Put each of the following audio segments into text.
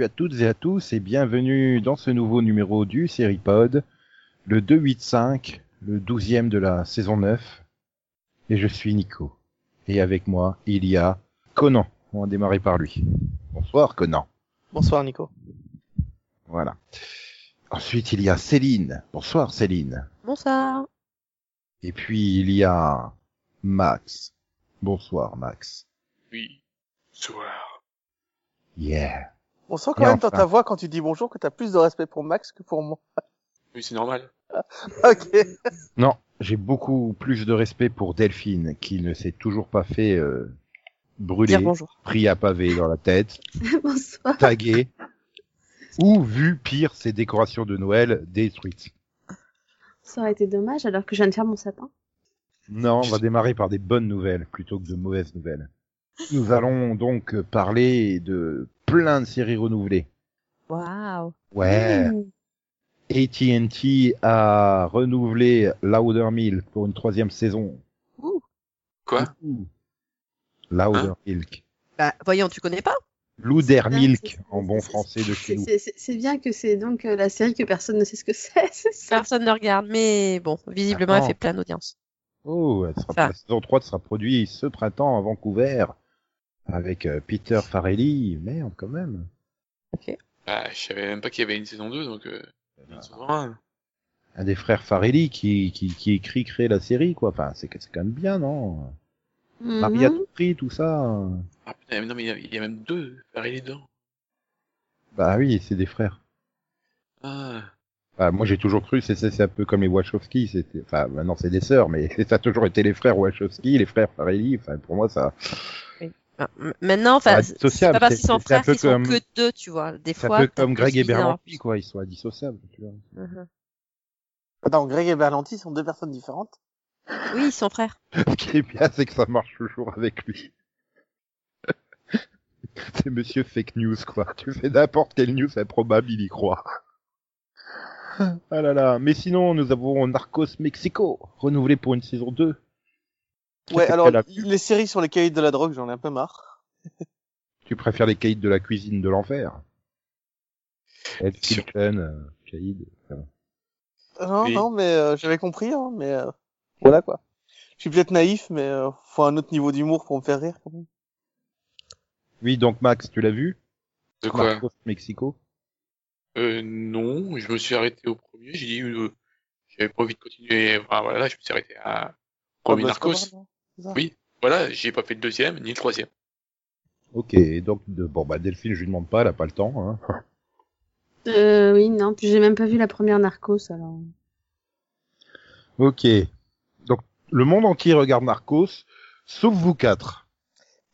salut à toutes et à tous et bienvenue dans ce nouveau numéro du Seripod, le 285, le 12e de la saison 9. Et je suis Nico. Et avec moi, il y a Conan. On va démarrer par lui. Bonsoir Conan. Bonsoir Nico. Voilà. Ensuite, il y a Céline. Bonsoir Céline. Bonsoir. Et puis, il y a Max. Bonsoir Max. Oui. Bonsoir. Yeah. On sent quand Et même dans ta voix quand tu dis bonjour que t'as plus de respect pour Max que pour moi. Oui, c'est normal. ok. Non, j'ai beaucoup plus de respect pour Delphine, qui ne s'est toujours pas fait euh, brûler, pris à pavé dans la tête, Bonsoir. tagué, ou vu pire ses décorations de Noël détruites. Ça aurait été dommage alors que je viens de faire mon sapin. Non, on va démarrer par des bonnes nouvelles plutôt que de mauvaises nouvelles. Nous allons donc parler de plein de séries renouvelées. Waouh. Ouais. Mmh. AT&T a renouvelé Loudermilk pour une troisième saison. Quoi? Ouh. Loudermilk. Bah, voyons, tu connais pas? Loudermilk en bon français de chez nous. C'est- bien que c'est donc euh, la série que personne ne sait ce que c'est, Personne ne regarde, mais bon, visiblement, Attends. elle fait plein d'audience. Oh, elle sera, Enfin. la saison 3 sera produite ce printemps à Vancouver avec euh, Peter Farrelly. Merde, quand même. Bah, je savais même pas qu'il y avait une saison 2, donc euh, une saison 1. Un des frères Farrelly qui, qui, qui écrit, crée la série, quoi. Enfin, c'est quand même bien, non? Maria Mhm. Dupri, tout ça. Ah putain, mais non, mais il y a, il y a même deux Farrelly dedans. Bah oui, c'est des frères. Ah. Bah, moi, j'ai toujours cru, c'est c'est c'est un peu comme les Wachowski. C'était, enfin, maintenant c'est des sœurs, mais ça a toujours été les frères Wachowski, les frères Farrelly. Enfin, pour moi, ça, Maintenant, enfin, Ah, c'est c'est pas parce c'est- qu'ils sont c'est un frères qu'ils sont comme- que deux, tu vois. Des c'est fois, un peu comme Greg et Berlanti, quoi. Ils sont indissociables, tu vois. Mhm. Attends, Greg et Berlanti sont deux personnes différentes? Oui, ils sont frères. Ce qui est bien, c'est que ça marche toujours avec lui. c'est monsieur fake news, quoi. Tu fais n'importe quelle news improbable, il y croit. ah là là. Mais sinon, nous avons Narcos Mexico, renouvelé pour une saison 2. Ouais, alors les séries sur les cahiers de la drogue, j'en ai un peu marre. Tu préfères les caïds de la cuisine de l'enfer? Ed. Kitchen, euh, caïd. enfin. Non, Oui. non, mais euh, j'avais compris, hein, mais euh, voilà quoi. Je suis peut-être naïf, mais euh, faut un autre niveau d'humour pour me faire rire quand même. Oui, donc Max, tu l'as vu? De quoi? Mexico? Euh, non, je me suis arrêté au premier, j'ai dit, euh, j'avais pas envie de continuer, enfin voilà, je me suis arrêté à Narcos. Escobar, non C'est ça Oui, voilà, j'ai pas fait le deuxième, ni le troisième. Ok, donc de, bon bah Delphine, je lui demande pas, elle a pas le temps. Hein. Euh, oui, non, puis j'ai même pas vu la première Narcos, alors. Ok, donc le monde entier regarde Narcos, sauf vous quatre.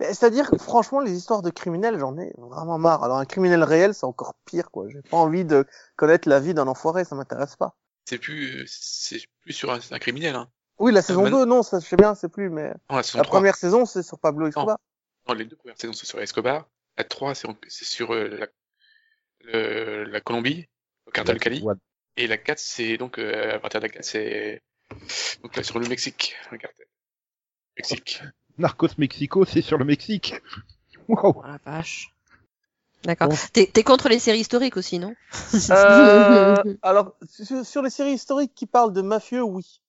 C'est-à-dire que franchement, les histoires de criminels, j'en ai vraiment marre. Alors un criminel réel, c'est encore pire, quoi. J'ai pas envie de connaître la vie d'un enfoiré, ça m'intéresse pas. C'est plus, c'est plus sur un, un criminel, hein. Oui, la saison maintenant- 2, non, ça je sais bien, c'est plus, mais Non, la saison la 3. première saison, c'est sur Pablo Escobar. Non, les deux premières saisons, c'est sur Escobar. La 3, c'est en- sur euh, la, Colombie, au cartel Cali. Ouais. Et la 4, c'est donc, euh, à partir de la 4, c'est donc là, sur le Mexique, le cartel. Mexique. Narcos Mexico, c'est sur le Mexique. Wow. La vache. D'accord. Bon. T'es t'es contre les séries historiques aussi, non? Euh, alors, sur, sur les séries historiques qui parlent de mafieux, oui.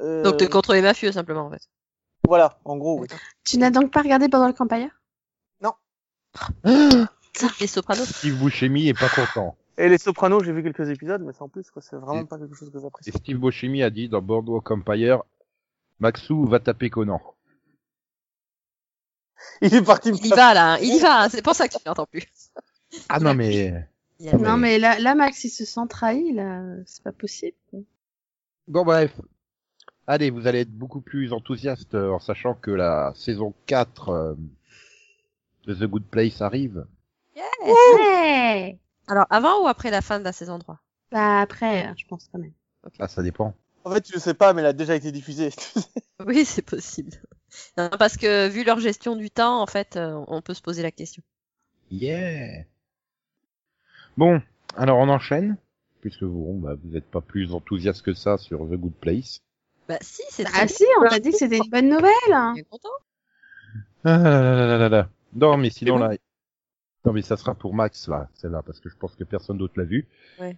Euh, Donc t'es contre les mafieux, simplement, en fait. Voilà, en gros, oui. Tu n'as donc pas regardé pendant le campagnard Non. Les Sopranos? Steve Buscemi est pas content. Et les Sopranos, j'ai vu quelques épisodes, mais sans plus, quoi. C'est vraiment Et- pas quelque chose que Et j'apprécie. Steve Buscemi a dit dans Boardwalk Empire, Maxou va taper Conan. Il est parti Il y va, là. hein. Il y va. hein. C'est pour ça que tu l'entends plus. Ah non mais Non, mais là, là, Max, il se sent trahi, là. C'est pas possible. bon bref. Allez, vous allez être beaucoup plus enthousiaste euh, en sachant que la saison 4 euh, de The Good Place arrive. Ouais Alors, avant ou après la fin de la saison 3 Bah, après, euh, je pense quand même. Ah, ça dépend. En fait, tu le sais pas, mais elle a déjà été diffusée. Oui, c'est possible. Non, parce que vu leur gestion du temps, en fait, euh, on peut se poser la question. Yeah. Bon, alors on enchaîne, puisque vous, bon, bah, vous n'êtes pas plus enthousiaste que ça sur The Good Place. Bah si, c'est Ah si, on t'a dit que c'était une bonne nouvelle. hein. T'es content Ah là là là là là. Non, mais sinon là, Non, mais ça sera pour Max, là, celle-là, parce que je pense que personne d'autre l'a vu. Ouais.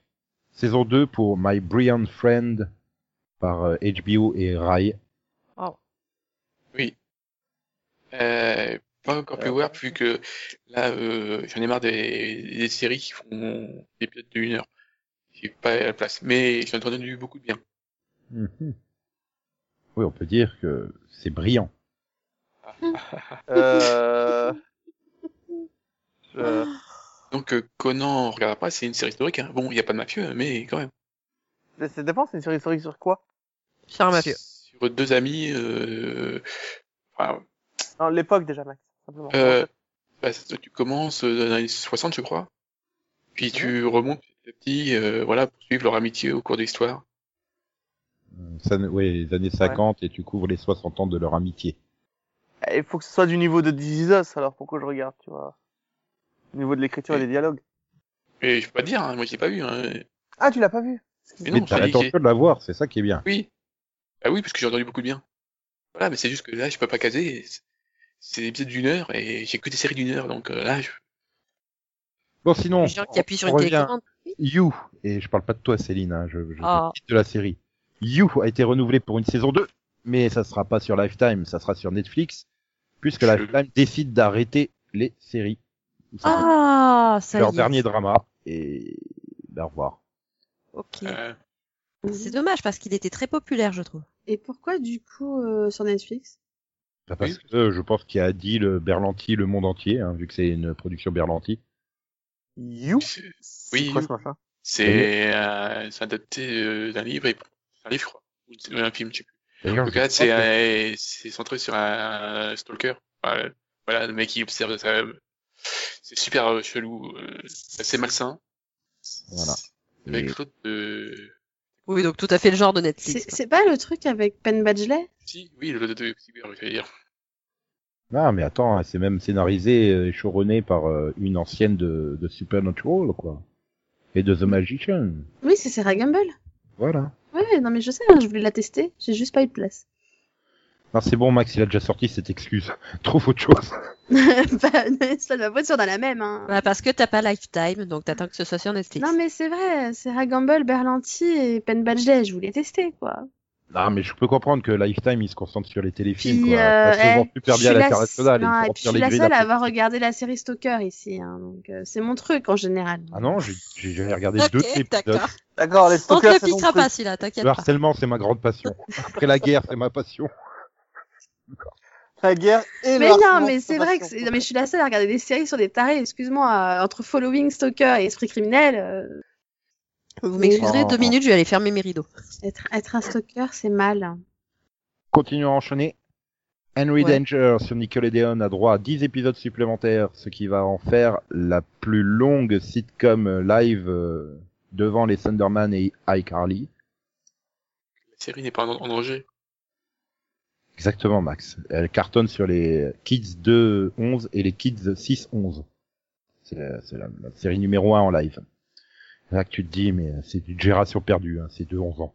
Saison 2 pour My Brilliant Friend par euh, HBO et Rai. Oui. Euh, pas encore plus voir vu que là, euh, j'en ai marre des, des séries qui font des épisodes de une heure. J'ai pas la place. Mais j'ai entendu beaucoup de bien. Mhm. Oui, on peut dire que c'est brillant. Euh... je- Donc euh, Conan, on regardera pas, c'est une série historique. Hein. Bon, il y a pas de mafieux, mais quand même. Ça dépend, c'est une série historique sur quoi? Sur un mafieux. Sur deux amis, euh... enfin, Non, l'époque déjà, Max. Simplement. Euh, bah, tu commences euh, dans les années 60, je crois. Puis tu remontes petit à petit, euh, voilà, pour suivre leur amitié au cours de l'histoire. Euh, Ça, oui, les années 50 et tu couvres les 60 ans de leur amitié. Il faut que ce soit du niveau de This alors pourquoi je regarde, tu vois? Au niveau de l'écriture et des dialogues. Et je peux pas te dire, hein, moi je l'ai pas vu. Hein. Ah, tu l'as pas vu? Mais Mais non, t'as l'intention de la voir, c'est ça qui est bien. Oui. Ah oui, parce que j'ai entendu beaucoup de bien. Voilà, mais c'est juste que là, je peux pas caser. C'est- C'est des épisodes d'une heure et j'ai que des séries d'une heure, donc euh, là, je... Bon, sinon, Les gens qui appuient sur on une revient. télécommande. You, et je parle pas de toi Céline, hein, je, je Ah. de la série. You a été renouvelé pour une saison 2, mais ça sera pas sur Lifetime, ça sera sur Netflix, puisque Je- Lifetime décide d'arrêter les séries. Ça, Ah, c'est ça leur y est. dernier drama, et ben, au revoir. Ok. euh, C'est dommage parce qu'il était très populaire, je trouve. Et pourquoi du coup euh, sur Netflix? Bah, Parce Oui. que euh, je pense qu'il a dit le Berlanti le monde entier, hein, vu que c'est une production Berlanti. You? Oui, quoi You. ce machin? C'est euh, c'est adapté euh, d'un livre et un livre, je crois, ou un film, je sais plus. D'ailleurs, En tout je cas, crois c'est que- euh, c'est centré sur un, stalker. Voilà, voilà, le mec qui observe ça. C'est super euh, chelou, euh, c'est assez malsain. Voilà. Avec Et- Claude de... Oui, donc tout à fait le genre de C'est Netflix. c'est pas le truc avec Penn Badgley? Si, oui, le de, dire. Non, mais attends, c'est même scénarisé euh, et choronné par euh, une ancienne de, de Supernatural, quoi. Et de The Magician. Oui, c'est Sarah Gamble. Voilà. Ouais, non mais je sais, hein, je voulais la tester, j'ai juste pas eu de place. Non, c'est bon, Max, il a déjà sorti cette excuse. Trouve autre chose. bah, c'est pas de ma faute si on a la même. Hein. Bah, parce que t'as pas Lifetime, donc t'attends que ce soit sur Netflix. Non mais c'est vrai, Sarah Gamble, Berlanti et Penn Badgley, je voulais tester quoi. Non, mais je peux comprendre que Lifetime, il se concentre sur les téléfilms, Puis, quoi. euh, ça se vend eh, super je bien à suis la- l'international. je suis la seule à avoir regardé la série Stalker ici, hein, donc euh, c'est mon truc en général. Ah non, j'ai regardé Ok, deux épisodes. d'accord. D'accord, les On te stalkers, le piquera pas, celui-là, t'inquiète Le pas. harcèlement, c'est ma grande passion. Après la guerre, c'est ma passion. La guerre et Mais le non, harcèlement, mais c'est vrai que non, mais je suis la seule à regarder des séries sur des tarés, excuse-moi, euh, entre Following, Stalker et Esprit criminel, euh, Vous m'excuserez, Oh. deux minutes, je vais aller fermer mes rideaux. être, être un stalker, c'est mal. Continuons à enchaîner. Henry Ouais. Danger sur Nickelodeon a droit à 10 épisodes supplémentaires, ce qui va en faire la plus longue sitcom live euh, devant les Thunderman et iCarly. La série n'est pas en, en danger. Exactement, Max. Elle cartonne sur les Kids 2-11 et les Kids 6-11. C'est la, c'est la- la série numéro 1 en live. Là que tu te dis, mais c'est une génération perdue, hein, c'est 2-11 ans.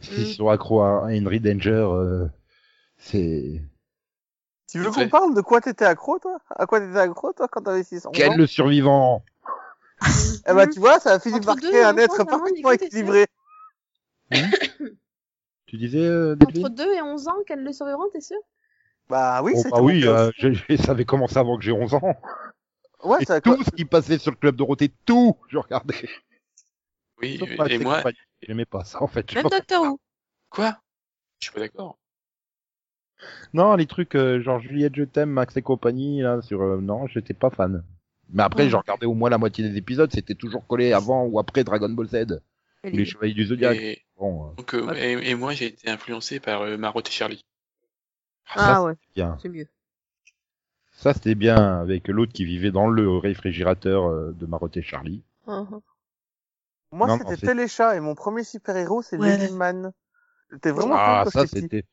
S'ils sont accros à Henry Danger, euh, c'est... Tu veux qu'on parle de quoi t'étais accro, toi? À quoi t'étais accro, toi, quand t'avais 6 ans? Quel le survivant? Eh ben, tu vois, ça a fini par créer un être parfaitement équilibré. Tu disais, euh, Entre 2 et 11 ans, quel le survivant, t'es sûr? Bah oui, Oh, c'est bah tout. oui, euh, je, je- ça avait commencé avant que j'ai 11 ans. Ouais, Et ça tout ce qui passait sur le club Dorothée, tout, je regardais. Oui, Sauf et moi. J'aimais pas ça, en fait. Je Même Doctor Who. quoi? Je suis pas d'accord. Non, les trucs euh, genre Juliette, je t'aime, Max et compagnie, là, sur... euh, non, j'étais pas fan. Mais après, Ouais. j'en regardais au moins la moitié des épisodes, c'était toujours collé avant ou après Dragon Ball Z. ou les Chevaliers du Zodiac. Et, Bon, euh, donc, euh, Ouais. et, et moi, j'ai été influencé par euh, Marotte et Charlie. ça, ouais, c'est bien. c'est mieux. Ça, c'était bien avec l'autre qui vivait dans le réfrigérateur euh, de Marotte et Charlie. Mhm. Moi, c'était Téléchat et mon premier super-héros, c'est Ouais. Leguman. J'étais vraiment Ah, ça, c'était...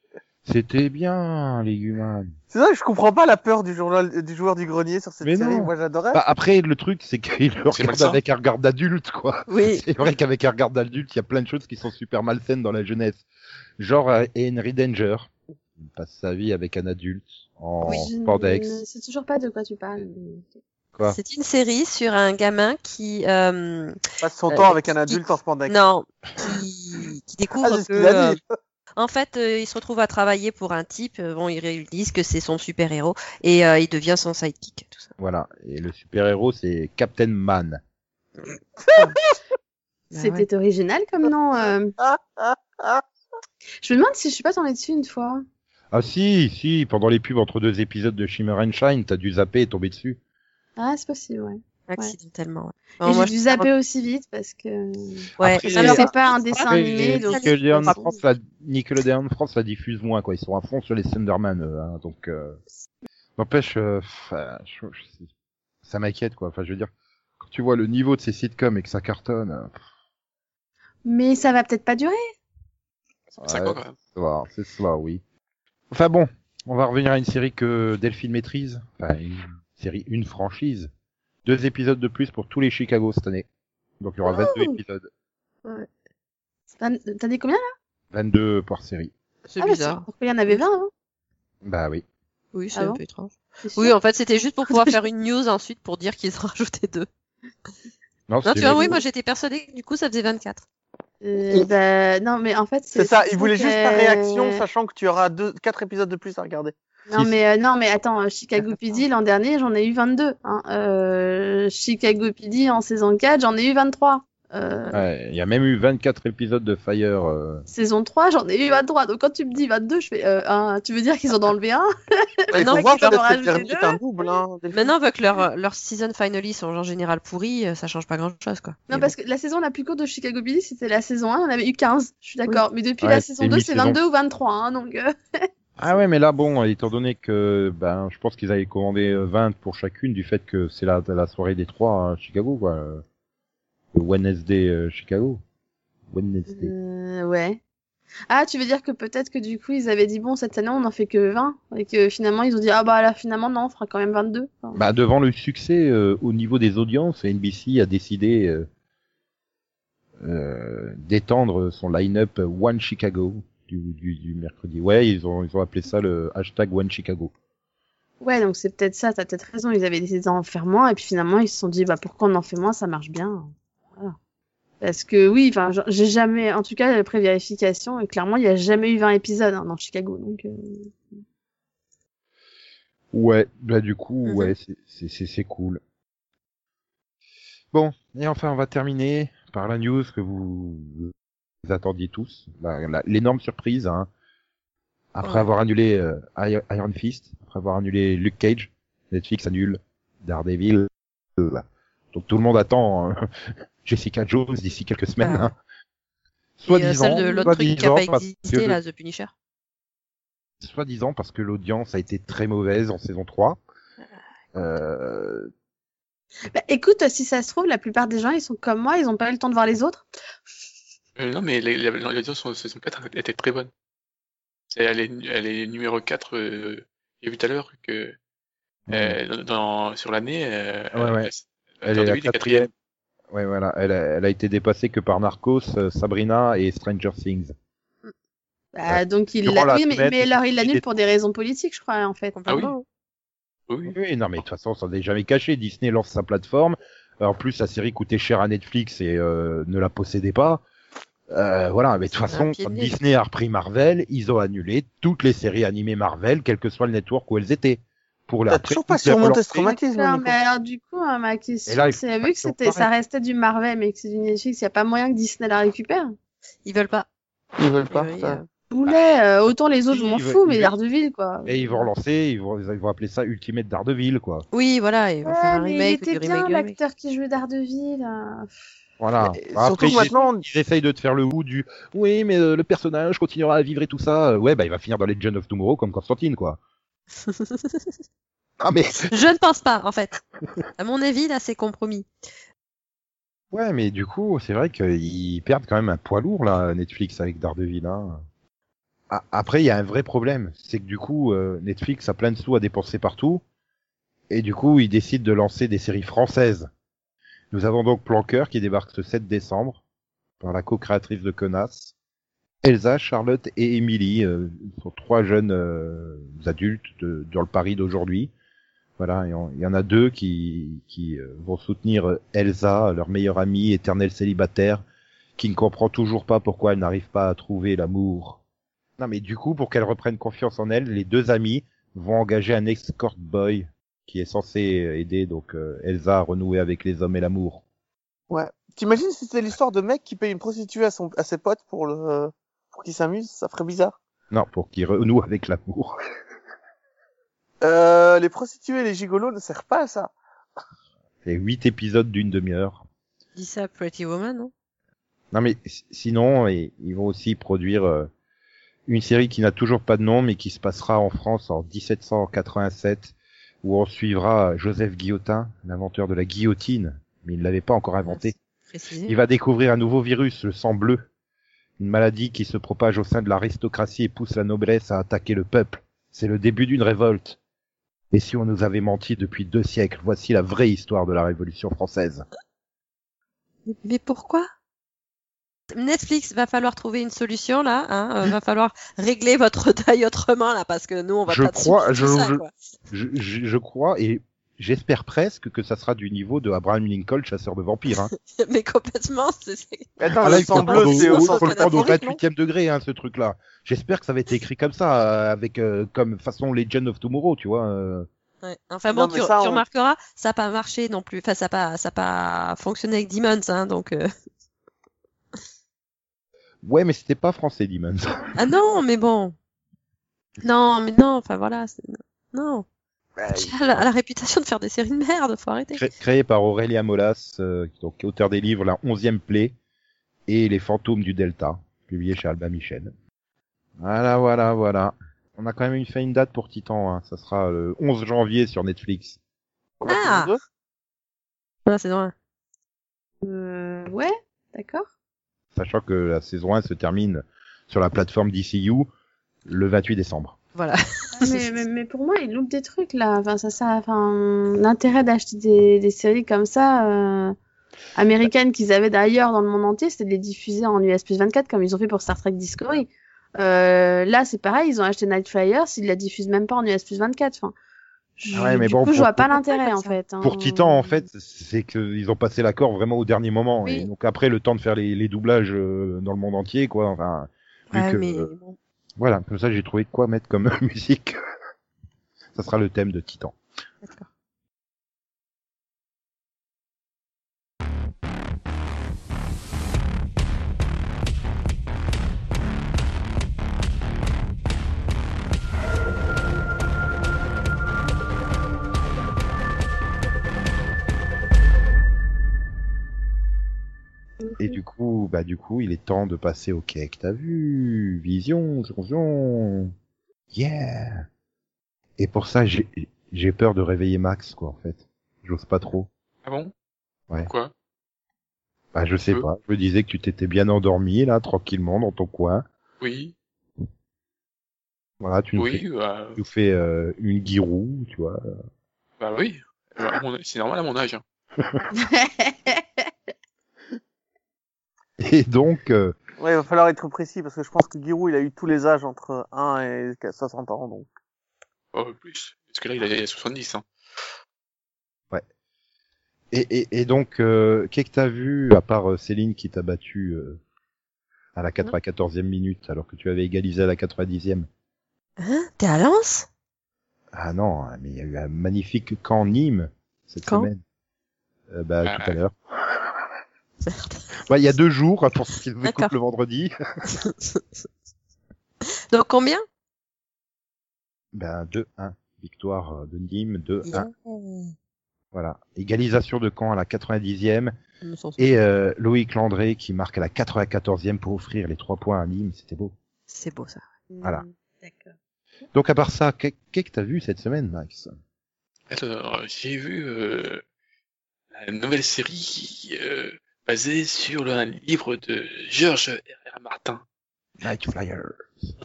C'était bien, les humains. C'est ça que je comprends pas la peur du, journal, du joueur du grenier sur cette Mais série. non. Moi, j'adorais. Bah, après, le truc, c'est qu'il le regarde malsain. avec un regard d'adulte, quoi. Oui. C'est vrai qu'avec un regard d'adulte, il y a plein de choses qui sont super malsaines dans la jeunesse. Genre euh, Henry Danger. Il passe sa vie avec un adulte. En ne sais toujours pas de quoi tu parles. Quoi? C'est une série sur un gamin qui, euh, Passe son Euh, temps avec un qui- adulte en spandex. non, qui, qui découvre Ah, c'est que, euh, en fait, euh, il se retrouve à travailler pour un type. Bon, ils réalisent que c'est son super héros et euh, il devient son sidekick, tout ça. Voilà. Et le super-héros, c'est Captain Man. C'était original comme nom. ah, ah. Je me demande si je suis pas tombée dessus une fois. Ah si, si, pendant les pubs entre deux épisodes de Shimmer and Shine, t'as dû zapper et tomber dessus. Ah, c'est possible, ouais. Accidentellement. ouais. Et moi, j'ai dû je- zapper aussi vite parce que. Ouais. C'est pas un dessin Après, animé, donc. Nickelodeon, c'est France, la, Nickelodeon France la diffuse moins, quoi. Ils sont à fond sur les Thunderman, eux, hein, donc, euh... N'empêche, euh, pff, euh, je- ça m'inquiète, quoi. Enfin, je veux dire, quand tu vois le niveau de ces sitcoms et que ça cartonne, euh, Mais ça va peut-être pas durer. Ça ouais, quoi, quand même. c'est c'est cela, oui. Enfin bon, on va revenir à une série que Delphine maîtrise. Enfin, une série, une franchise. Deux épisodes de plus pour tous les Chicago cette année. Donc il y aura 22 Oh. épisodes. T'as t'as dit combien là? 22 par série. C'est Ah, bah, bizarre. Pourquoi il y en avait 20 hein Bah oui. Oui, c'est Ah un bon peu étrange. Oui, en fait, c'était juste pour pouvoir faire une news ensuite pour dire qu'ils ont rajouté deux. Non, Non, tu vois, oui, moi j'étais persuadée que du coup ça faisait 24. Euh, bah, non, mais en fait, C'est ça, il voulait juste ta réaction, sachant que tu auras deux, quatre épisodes de plus à regarder. Non, mais, euh, non, mais attends, euh, Chicago PD, l'an dernier, j'en ai eu 22. Hein. Euh, Chicago PD, en saison 4, j'en ai eu 23. Euh, Ouais, il y a même eu 24 épisodes de Fire. euh, Saison 3, j'en ai eu 23. Donc quand tu me dis 22, je fais, euh, un, tu veux dire qu'ils ont enlevé un? Non, voir en un double, hein. Maintenant, vu que leur, leur season finally sont en général pourris, euh, ça change pas grand chose, quoi. Non, Mais parce que la saison la plus courte de Chicago PD, c'était la saison 1, on avait eu 15. Je suis d'accord. Mais depuis Ouais, la saison c'est 2, c'est mi-saison. 22 ou 23. Hein, donc, euh, Ah ouais, mais là, bon, étant donné que, ben, je pense qu'ils avaient commandé euh, 20 pour chacune du fait que c'est la, la soirée des trois à Chicago, quoi. Wednesday euh, Chicago. Wednesday. euh, ouais. Ah, tu veux dire que peut-être que du coup, ils avaient dit, bon, cette année, on en fait que 20. Et que finalement, ils ont dit, ah bah là, finalement, non, on fera quand même 22. Enfin, Bah, devant le succès euh, au niveau des audiences, NBC a décidé euh, euh, d'étendre son line-up One Chicago du, du, du mercredi. Ouais, ils ont, ils ont appelé ça le hashtag One Chicago. Ouais, donc c'est peut-être ça, t'as peut-être raison. Ils avaient décidé d'en faire moins, et puis finalement, ils se sont dit, bah pourquoi on en fait moins, ça marche bien. Parce que oui, enfin, j'ai jamais, en tout cas, après vérification, et clairement, il y a jamais eu 20 épisodes hein, dans Chicago, donc. euh, Ouais, bah du coup, Mhm. ouais, c'est- cool. Bon, et enfin, on va terminer par la news que vous, vous attendiez tous, l'énorme surprise. Hein. Après avoir annulé euh, Iron Fist, après avoir annulé Luke Cage, Netflix annule Daredevil. Donc tout le monde attend euh, Jessica Jones d'ici quelques semaines. Ah. Hein. Et euh, Soi-disant, celle de l'autre truc qui a soi-disant pas parce existé, que- là, The Punisher. soi-disant parce que l'audience a été très mauvaise en saison 3. Euh, Bah, écoute, si ça se trouve, la plupart des gens, ils sont comme moi, ils ont pas eu le temps de voir les autres. Euh, non, mais l'audience sur saison 4 était très bonne. C'est- Elle est, elle est numéro 4, euh, j'ai vu tout à l'heure que euh, dans, sur l'année, euh, Ouais, ouais. Elle est la quatrième. Ouais, voilà. Elle a, elle a été dépassée que par Narcos, euh, Sabrina et Stranger Things. Bah, donc il l'a, la oui, mais, mais alors il l'annule est- pour des raisons politiques, je crois, en fait. Ah oui. Oui, Oui, non, mais de toute façon, ça n'est jamais caché. Disney lance sa plateforme. En plus, la série coûtait cher à Netflix et euh, ne la possédait pas. Euh, voilà, mais de toute façon, quand. Disney a repris Marvel, ils ont annulé toutes les séries animées Marvel, quel que soit le network où elles étaient. Pour la T'as après, toujours pas surmonté ce traumatisme, Non, mais alors du coup, euh, ma question, il c'est vu que c'était, ça restait du Marvel, mais que c'est du Netflix, y a pas moyen que Disney la récupère? Ils veulent pas. Ils veulent pas, Oui, ça. Boulet, euh, autant les autres, je m'en fous, mais Daredevil, quoi. Et ils vont relancer, ils vont, ils vont appeler ça Ultimate Daredevil, quoi. Oui, voilà, ils vont faire Ouais, un mais il était bien l'acteur qui jouait Daredevil. euh. Voilà. Après, surtout ils- maintenant, ils essayent de te faire le goût du oui mais euh, le personnage continuera à vivre et tout ça Euh, ouais bah il va finir dans Legend of Tomorrow comme Constantine quoi ah mais Je ne pense pas, en fait. À mon avis, là, c'est compromis. ouais mais du coup c'est vrai qu'ils perdent quand même un poids lourd là Netflix avec Daredevil hein. Après il y a un vrai problème c'est que du coup euh, Netflix a plein de sous à dépenser partout et du coup ils décident de lancer des séries françaises nous avons donc Planqueur qui débarque ce 7 décembre par la co-créatrice de Connasse Elsa, Charlotte et Emily euh, sont trois jeunes euh, adultes de, dans le Paris d'aujourd'hui. Voilà, il y en a deux qui, qui euh, vont soutenir euh, Elsa, leur meilleure amie, éternelle célibataire, qui ne comprend toujours pas pourquoi elle n'arrive pas à trouver l'amour. Non mais du coup, pour qu'elle reprenne confiance en elle, les deux amis vont engager un escort boy qui est censé aider donc euh, Elsa à renouer avec les hommes et l'amour. Ouais. T'imagines si c'était l'histoire de mec qui paye une prostituée à son, à ses potes pour le, pour qu'il s'amuse, ça ferait bizarre. Non, pour qu'ils renouent avec l'amour. Euh, les prostituées et les gigolos ne servent pas à ça. C'est huit épisodes d'une demi-heure. Dis ça, Pretty Woman, non? Non mais sinon, et- ils vont aussi produire euh, une série qui n'a toujours pas de nom, mais qui se passera en France en 1787, où on suivra Joseph Guillotin, l'inventeur de la guillotine, mais il ne l'avait pas encore inventé. Il va découvrir un nouveau virus, le sang bleu, une maladie qui se propage au sein de l'aristocratie et pousse la noblesse à attaquer le peuple. C'est le début d'une révolte. Et si on nous avait menti depuis deux siècles, voici la vraie histoire de la Révolution française. Mais pourquoi? Netflix, va falloir trouver une solution là. Hein euh, va falloir régler votre deuil autrement là, parce que nous, on va Je pas crois- je- ça, je- quoi. Je, je, je crois et j'espère presque que ça sera du niveau de Abraham Lincoln, chasseur de vampires. Hein. Mais complètement, c'est c'est- Attends, Ah là, le il faut le prendre c'est au, au faut sens le prendre au métaphorique, non 28e degré, hein, ce truc-là. J'espère que ça va être écrit comme ça, euh, avec euh, comme façon Legend of Tomorrow, tu vois. euh. ouais. Enfin Non, bon, mais tu, ça, tu on- remarqueras, ça n'a pas marché non plus. Enfin, ça n'a pas, ça pas fonctionné avec Demons, hein, donc. euh, Ouais, mais c'était pas français, Demons. Ah non, mais bon. Non, mais non. Enfin voilà. Non. Ouais, Elle a la réputation de faire des séries de merde. Faut arrêter. Cré- créé par Aurélia Molas, euh, donc auteur des livres La onzième plaie et Les fantômes du Delta, publié chez Albin Michel. Voilà, voilà, voilà. On a quand même une fait une date pour Titan, hein. ça sera le 11 janvier sur Netflix. pour la Ah. saison deux? Voilà, c'est vrai. Euh, ouais, d'accord. Sachant que la saison 1 se termine sur la plateforme DCU le 28 décembre. Voilà. Ah, mais, mais, mais pour moi, ils loupent des trucs là. Enfin, ça, ça, enfin, l'intérêt d'acheter des, des séries comme ça, euh, américaines qu'ils avaient d'ailleurs dans le monde entier, c'était de les diffuser en US 24 comme ils ont fait pour Star Trek Discovery. Euh, là, c'est pareil, ils ont acheté Night Flyers, ils la diffusent même pas en US 24. Enfin, je, Ah ouais, mais du bon, coup, je pour- vois pas l'intérêt en fait. hein. Pour Titan, en fait, c'est qu'ils ont passé l'accord vraiment au dernier moment. Oui. Et donc après, le temps de faire les, les doublages euh, dans le monde entier, quoi. Enfin, vu Ouais, que, mais euh, bon. Voilà, comme ça, j'ai trouvé quoi mettre comme musique. ça sera le thème de Titan. D'accord. Et du coup, bah du coup, il est temps de passer au cake. T'as vu? Vision, vision. Yeah. Et pour ça, j'ai j'ai peur de réveiller Max, quoi, en fait. J'ose pas trop. Ah bon? Ouais. Pourquoi? Bah je sais Euh. pas. Je me disais que tu t'étais bien endormi là, tranquillement dans ton coin. Oui, Voilà, tu nous oui, fais, bah, tu fais euh, une guirou, tu vois. bah oui. Mon- C'est normal à mon âge. hein. Et donc, euh, Ouais, il va falloir être précis parce que je pense que Giroud, il a eu tous les âges entre 1 et 60 ans, donc. Oh, plus. Parce que là, il a il a 70. Hein. et, et, et donc, euh, qu'est-ce que t'as vu à part euh, Céline qui t'a battu euh, à la 94e minute alors que tu avais égalisé à la 90e Hein? T'es à Lens? Ah non, mais il y a eu un magnifique camp Nîmes cette Quand semaine. Euh, bah Ah, tout à l'heure. Merde. Bah il y a deux jours pour ceux qui nous écoutent le vendredi. Donc combien? Ben 2-1. Victoire euh, de Nîmes 2-1. Yeah. Voilà. Égalisation de camp à la 90e. Je me sens- Et euh, Loïc Landré qui marque à la 94e pour offrir les trois points à Nîmes. C'était beau. C'est beau ça. Voilà. Hmm, D'accord. Donc à part ça, qu'est- qu'est-ce que t'as vu cette semaine, Max? Alors, j'ai vu euh, la nouvelle série euh, basée sur le livre de George R. R. Martin, Night Flyer.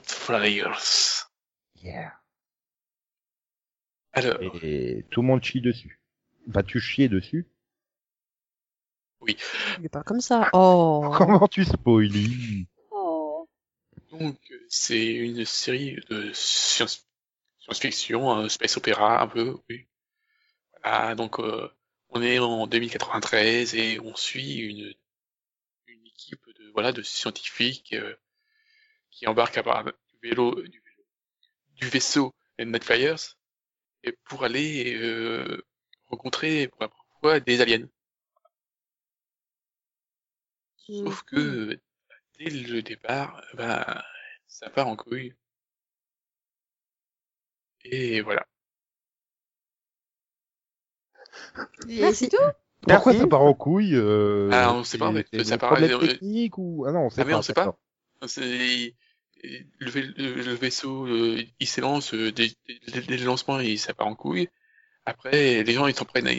Flyers. Yeah. Alors, Et tout le monde chie dessus. Vas-tu chier dessus? Il est pas comme ça. Oh. Comment tu spoilies? Oh. Donc, c'est une série de science, science-fiction, un space opéra un peu, oui. Voilà, donc euh, on est en 2093 et on suit une, une équipe de voilà de scientifiques euh, qui embarquent à bord du vélo du, vélo, du vaisseau Nightflyers et pour aller euh, rencontrer pour la première fois des aliens. Sauf que dès le départ, bah, ça part en couille. Et voilà. Et c'est tout Pourquoi Merci. ça part en couille euh, Ah, on sait pas, en c'est Ça part- euh, techniques ou ah non, on sait Ah, mais pas. on sait pas. C'est le, vaisseau, euh, il s'élance euh, dès, dès- dès le lancement et ça part en couille. Après, les gens ils s'en prennent. à-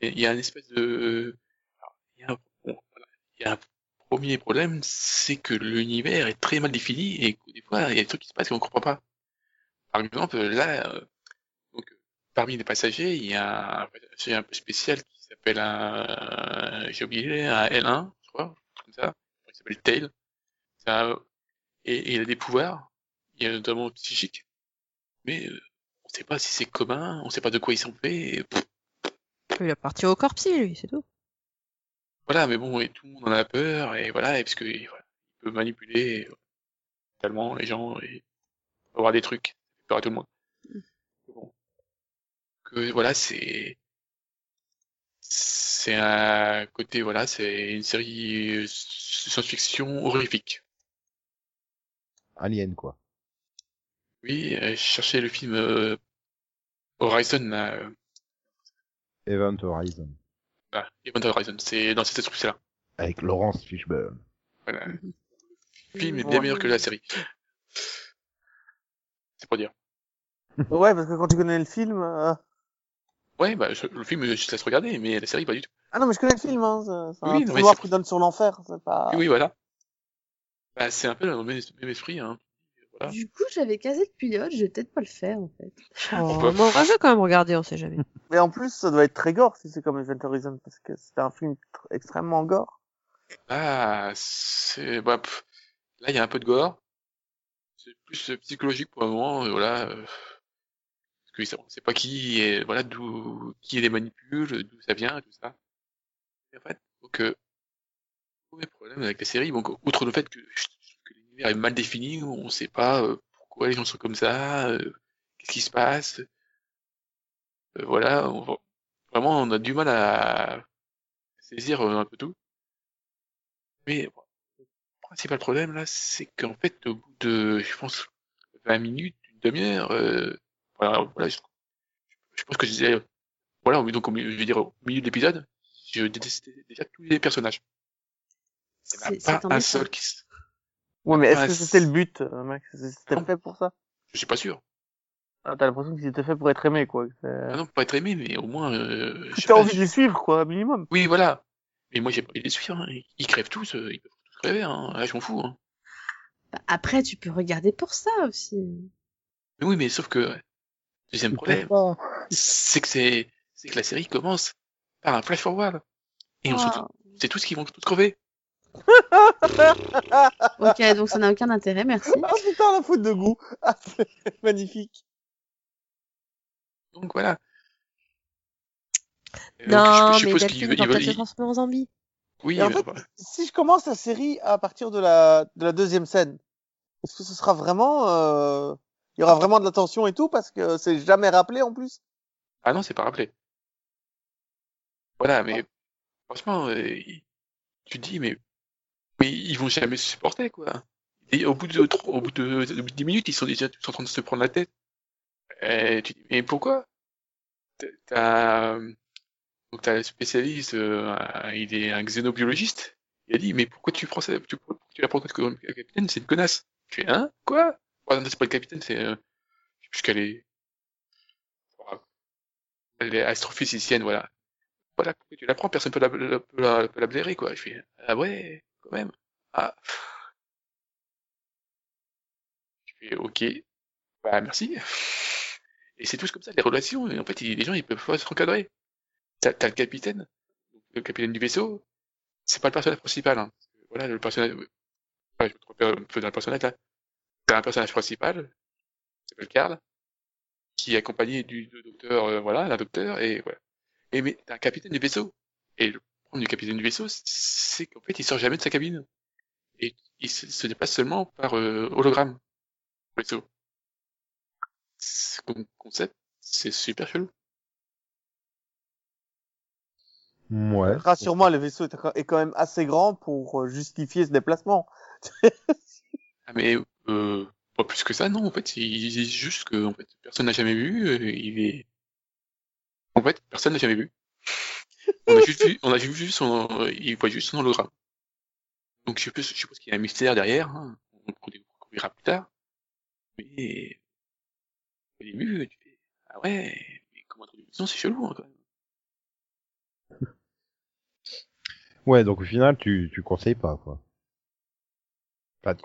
Il y a une espèce de, alors, il y a un, bon, voilà. Il y a un premier problème, c'est que l'univers est très mal défini et que des fois il y a des trucs qui se passent qu'on comprend pas. Par exemple, là, euh, parmi les passagers, il y a un passager un peu spécial qui s'appelle un, j'ai oublié, un L1, je crois, comme ça. Il s'appelle Tail. Et, et il a des pouvoirs, il y a notamment psychiques, mais euh, on sait pas si c'est commun, on sait pas de quoi il s'en fait. et Il appartient au corpsi, lui, c'est tout. voilà, mais bon, et tout le monde en a peur, et voilà, et parce que et voilà, il peut manipuler euh, totalement les gens et avoir des trucs, peur à tout le monde. Que voilà, c'est c'est un côté voilà, c'est une série euh, science-fiction horrifique. Alien quoi. Oui, euh, je cherchais le film euh, Horizon, là, euh, Event Horizon ah, Event Horizon, c'est dans cette esprit-là. avec Laurence Fishburne. Voilà. Le film est Ouais. bien meilleur que la série. C'est pour dire. Ouais, parce que quand tu connais le film. Euh, Ouais, bah, je- le film, je te laisse regarder, mais la série, pas du tout. Ah non, mais je connais le film, hein. C'est c'est Oui, non, qui donne sur l'enfer. C'est pas. Oui, oui, voilà. Bah, c'est un peu dans le même, même esprit, hein. Voilà. Du coup, j'avais casé le pilote, je vais peut-être pas le faire en fait. Oh, je veux quand même regarder, on sait jamais. Mais en plus, ça doit être très gore si c'est comme Event Horizon, parce que c'est un film tr- extrêmement gore. Ah, c'est, bah, pff, là, il y a un peu de gore. C'est plus euh, psychologique pour le moment, euh, voilà. Que on sait pas qui voilà, d'où, qui les manipule, d'où ça vient, tout ça. Et en fait, donc, euh, problème avec la série, donc, outre le fait que, l'univers est mal défini, on sait pas euh, pourquoi les gens sont comme ça, euh, qu'est-ce qui se passe. Euh, voilà, vraiment, on a du mal à saisir un peu tout. Mais le principal problème là, c'est qu'en fait, au bout de, je pense, 20 minutes, une demi-heure, voilà, voilà, je, je pense que je disais, voilà, donc au milieu, je veux dire, au milieu de l'épisode, je détestais déjà tous les personnages. Il n'y en C'est- pas un seul qui, s- Ouais, mais est-ce Ah, que c'est- c'était le but, euh, Max? C'était Non. fait pour ça? Je suis pas sûr. ah, T'as l'impression qu'ils étaient faits pour être aimés, quoi. C'est- Ah non, pas être aimé, mais au moins, euh, T'as pas, envie je- de les suivre, quoi, minimum. Oui, voilà. Mais moi, j'ai pas envie de les suivre, hein. Ils crèvent tous, euh, ils peuvent tous crever, hein. Là, je m'en fous, hein. Bah, après, tu peux regarder pour ça aussi. Mais oui, mais sauf que, deuxième problème, c'est que c'est, c'est que la série commence par un flash forward. Et on se Ah. c'est tout ce qu'ils vont tous crever. Ok, donc ça n'a aucun intérêt, merci. Ah putain, la faute de goût ah, c'est Magnifique Donc voilà. Donc, Non, je, je mais ils veulent, peut-être se en zombie. oui, Et en mais fait, voilà. Si je commence la série à partir de la, de la deuxième scène, est-ce que ce sera vraiment... euh, Il y aura vraiment de la tension et tout, parce que c'est jamais rappelé en plus ah non, c'est pas rappelé. Voilà, mais franchement, euh, tu te dis, mais, mais ils vont jamais se supporter, quoi. Et au bout de, trop- au bout de, de 10 minutes, ils sont déjà tous en train de se prendre la tête. Et tu dis, mais pourquoi? T'as- donc t'as le spécialiste, euh, il est un xénobiologiste. Il a dit, mais pourquoi tu prends ça, tu, tu la prends comme capitaine, c'est une connasse. Je fais, hein, quoi? C'est pas le capitaine, c'est, euh, je sais plus qu'elle est, elle est astrophysicienne, voilà. Voilà, tu la prends, personne peut la, peut la, blairer, quoi. Je fais, ah ouais, quand même. Ah. Je fais, ok. Bah, merci. Et c'est tous comme ça, les relations. En fait, les gens, ils peuvent pas se encadrer. T'as, le capitaine, le capitaine du vaisseau. C'est pas le personnage principal, hein. Voilà, le personnage, je me trompe un peu dans le personnage, là. T'as un personnage principal, qui s'appelle Carl, qui est accompagné du, du docteur, euh, voilà, d'un docteur, et voilà. Et mais t'as un capitaine du vaisseau. Et le problème du capitaine du vaisseau, c'est qu'en fait, il sort jamais de sa cabine. Et il se, se déplace seulement par euh, hologramme. Le vaisseau. Comme concept, c'est super chelou. Ouais. Rassure-moi, le vaisseau est est quand même assez grand pour euh, justifier ce déplacement. Ah mais euh, pas plus que ça, non. En fait, il c'est juste que en fait, personne n'a jamais vu. euh, il est. En fait, personne n'a jamais vu. On a juste vu, on a juste vu son, euh, il voit juste son hologramme. Donc je suppose, je suppose qu'il y a un mystère derrière. Hein, qu'on découvrira plus tard. Mais au début, tu fais ah ouais, mais comme introduction, c'est chelou hein, quand même. Ouais, donc au final, tu, tu conseilles pas, quoi. Pas de-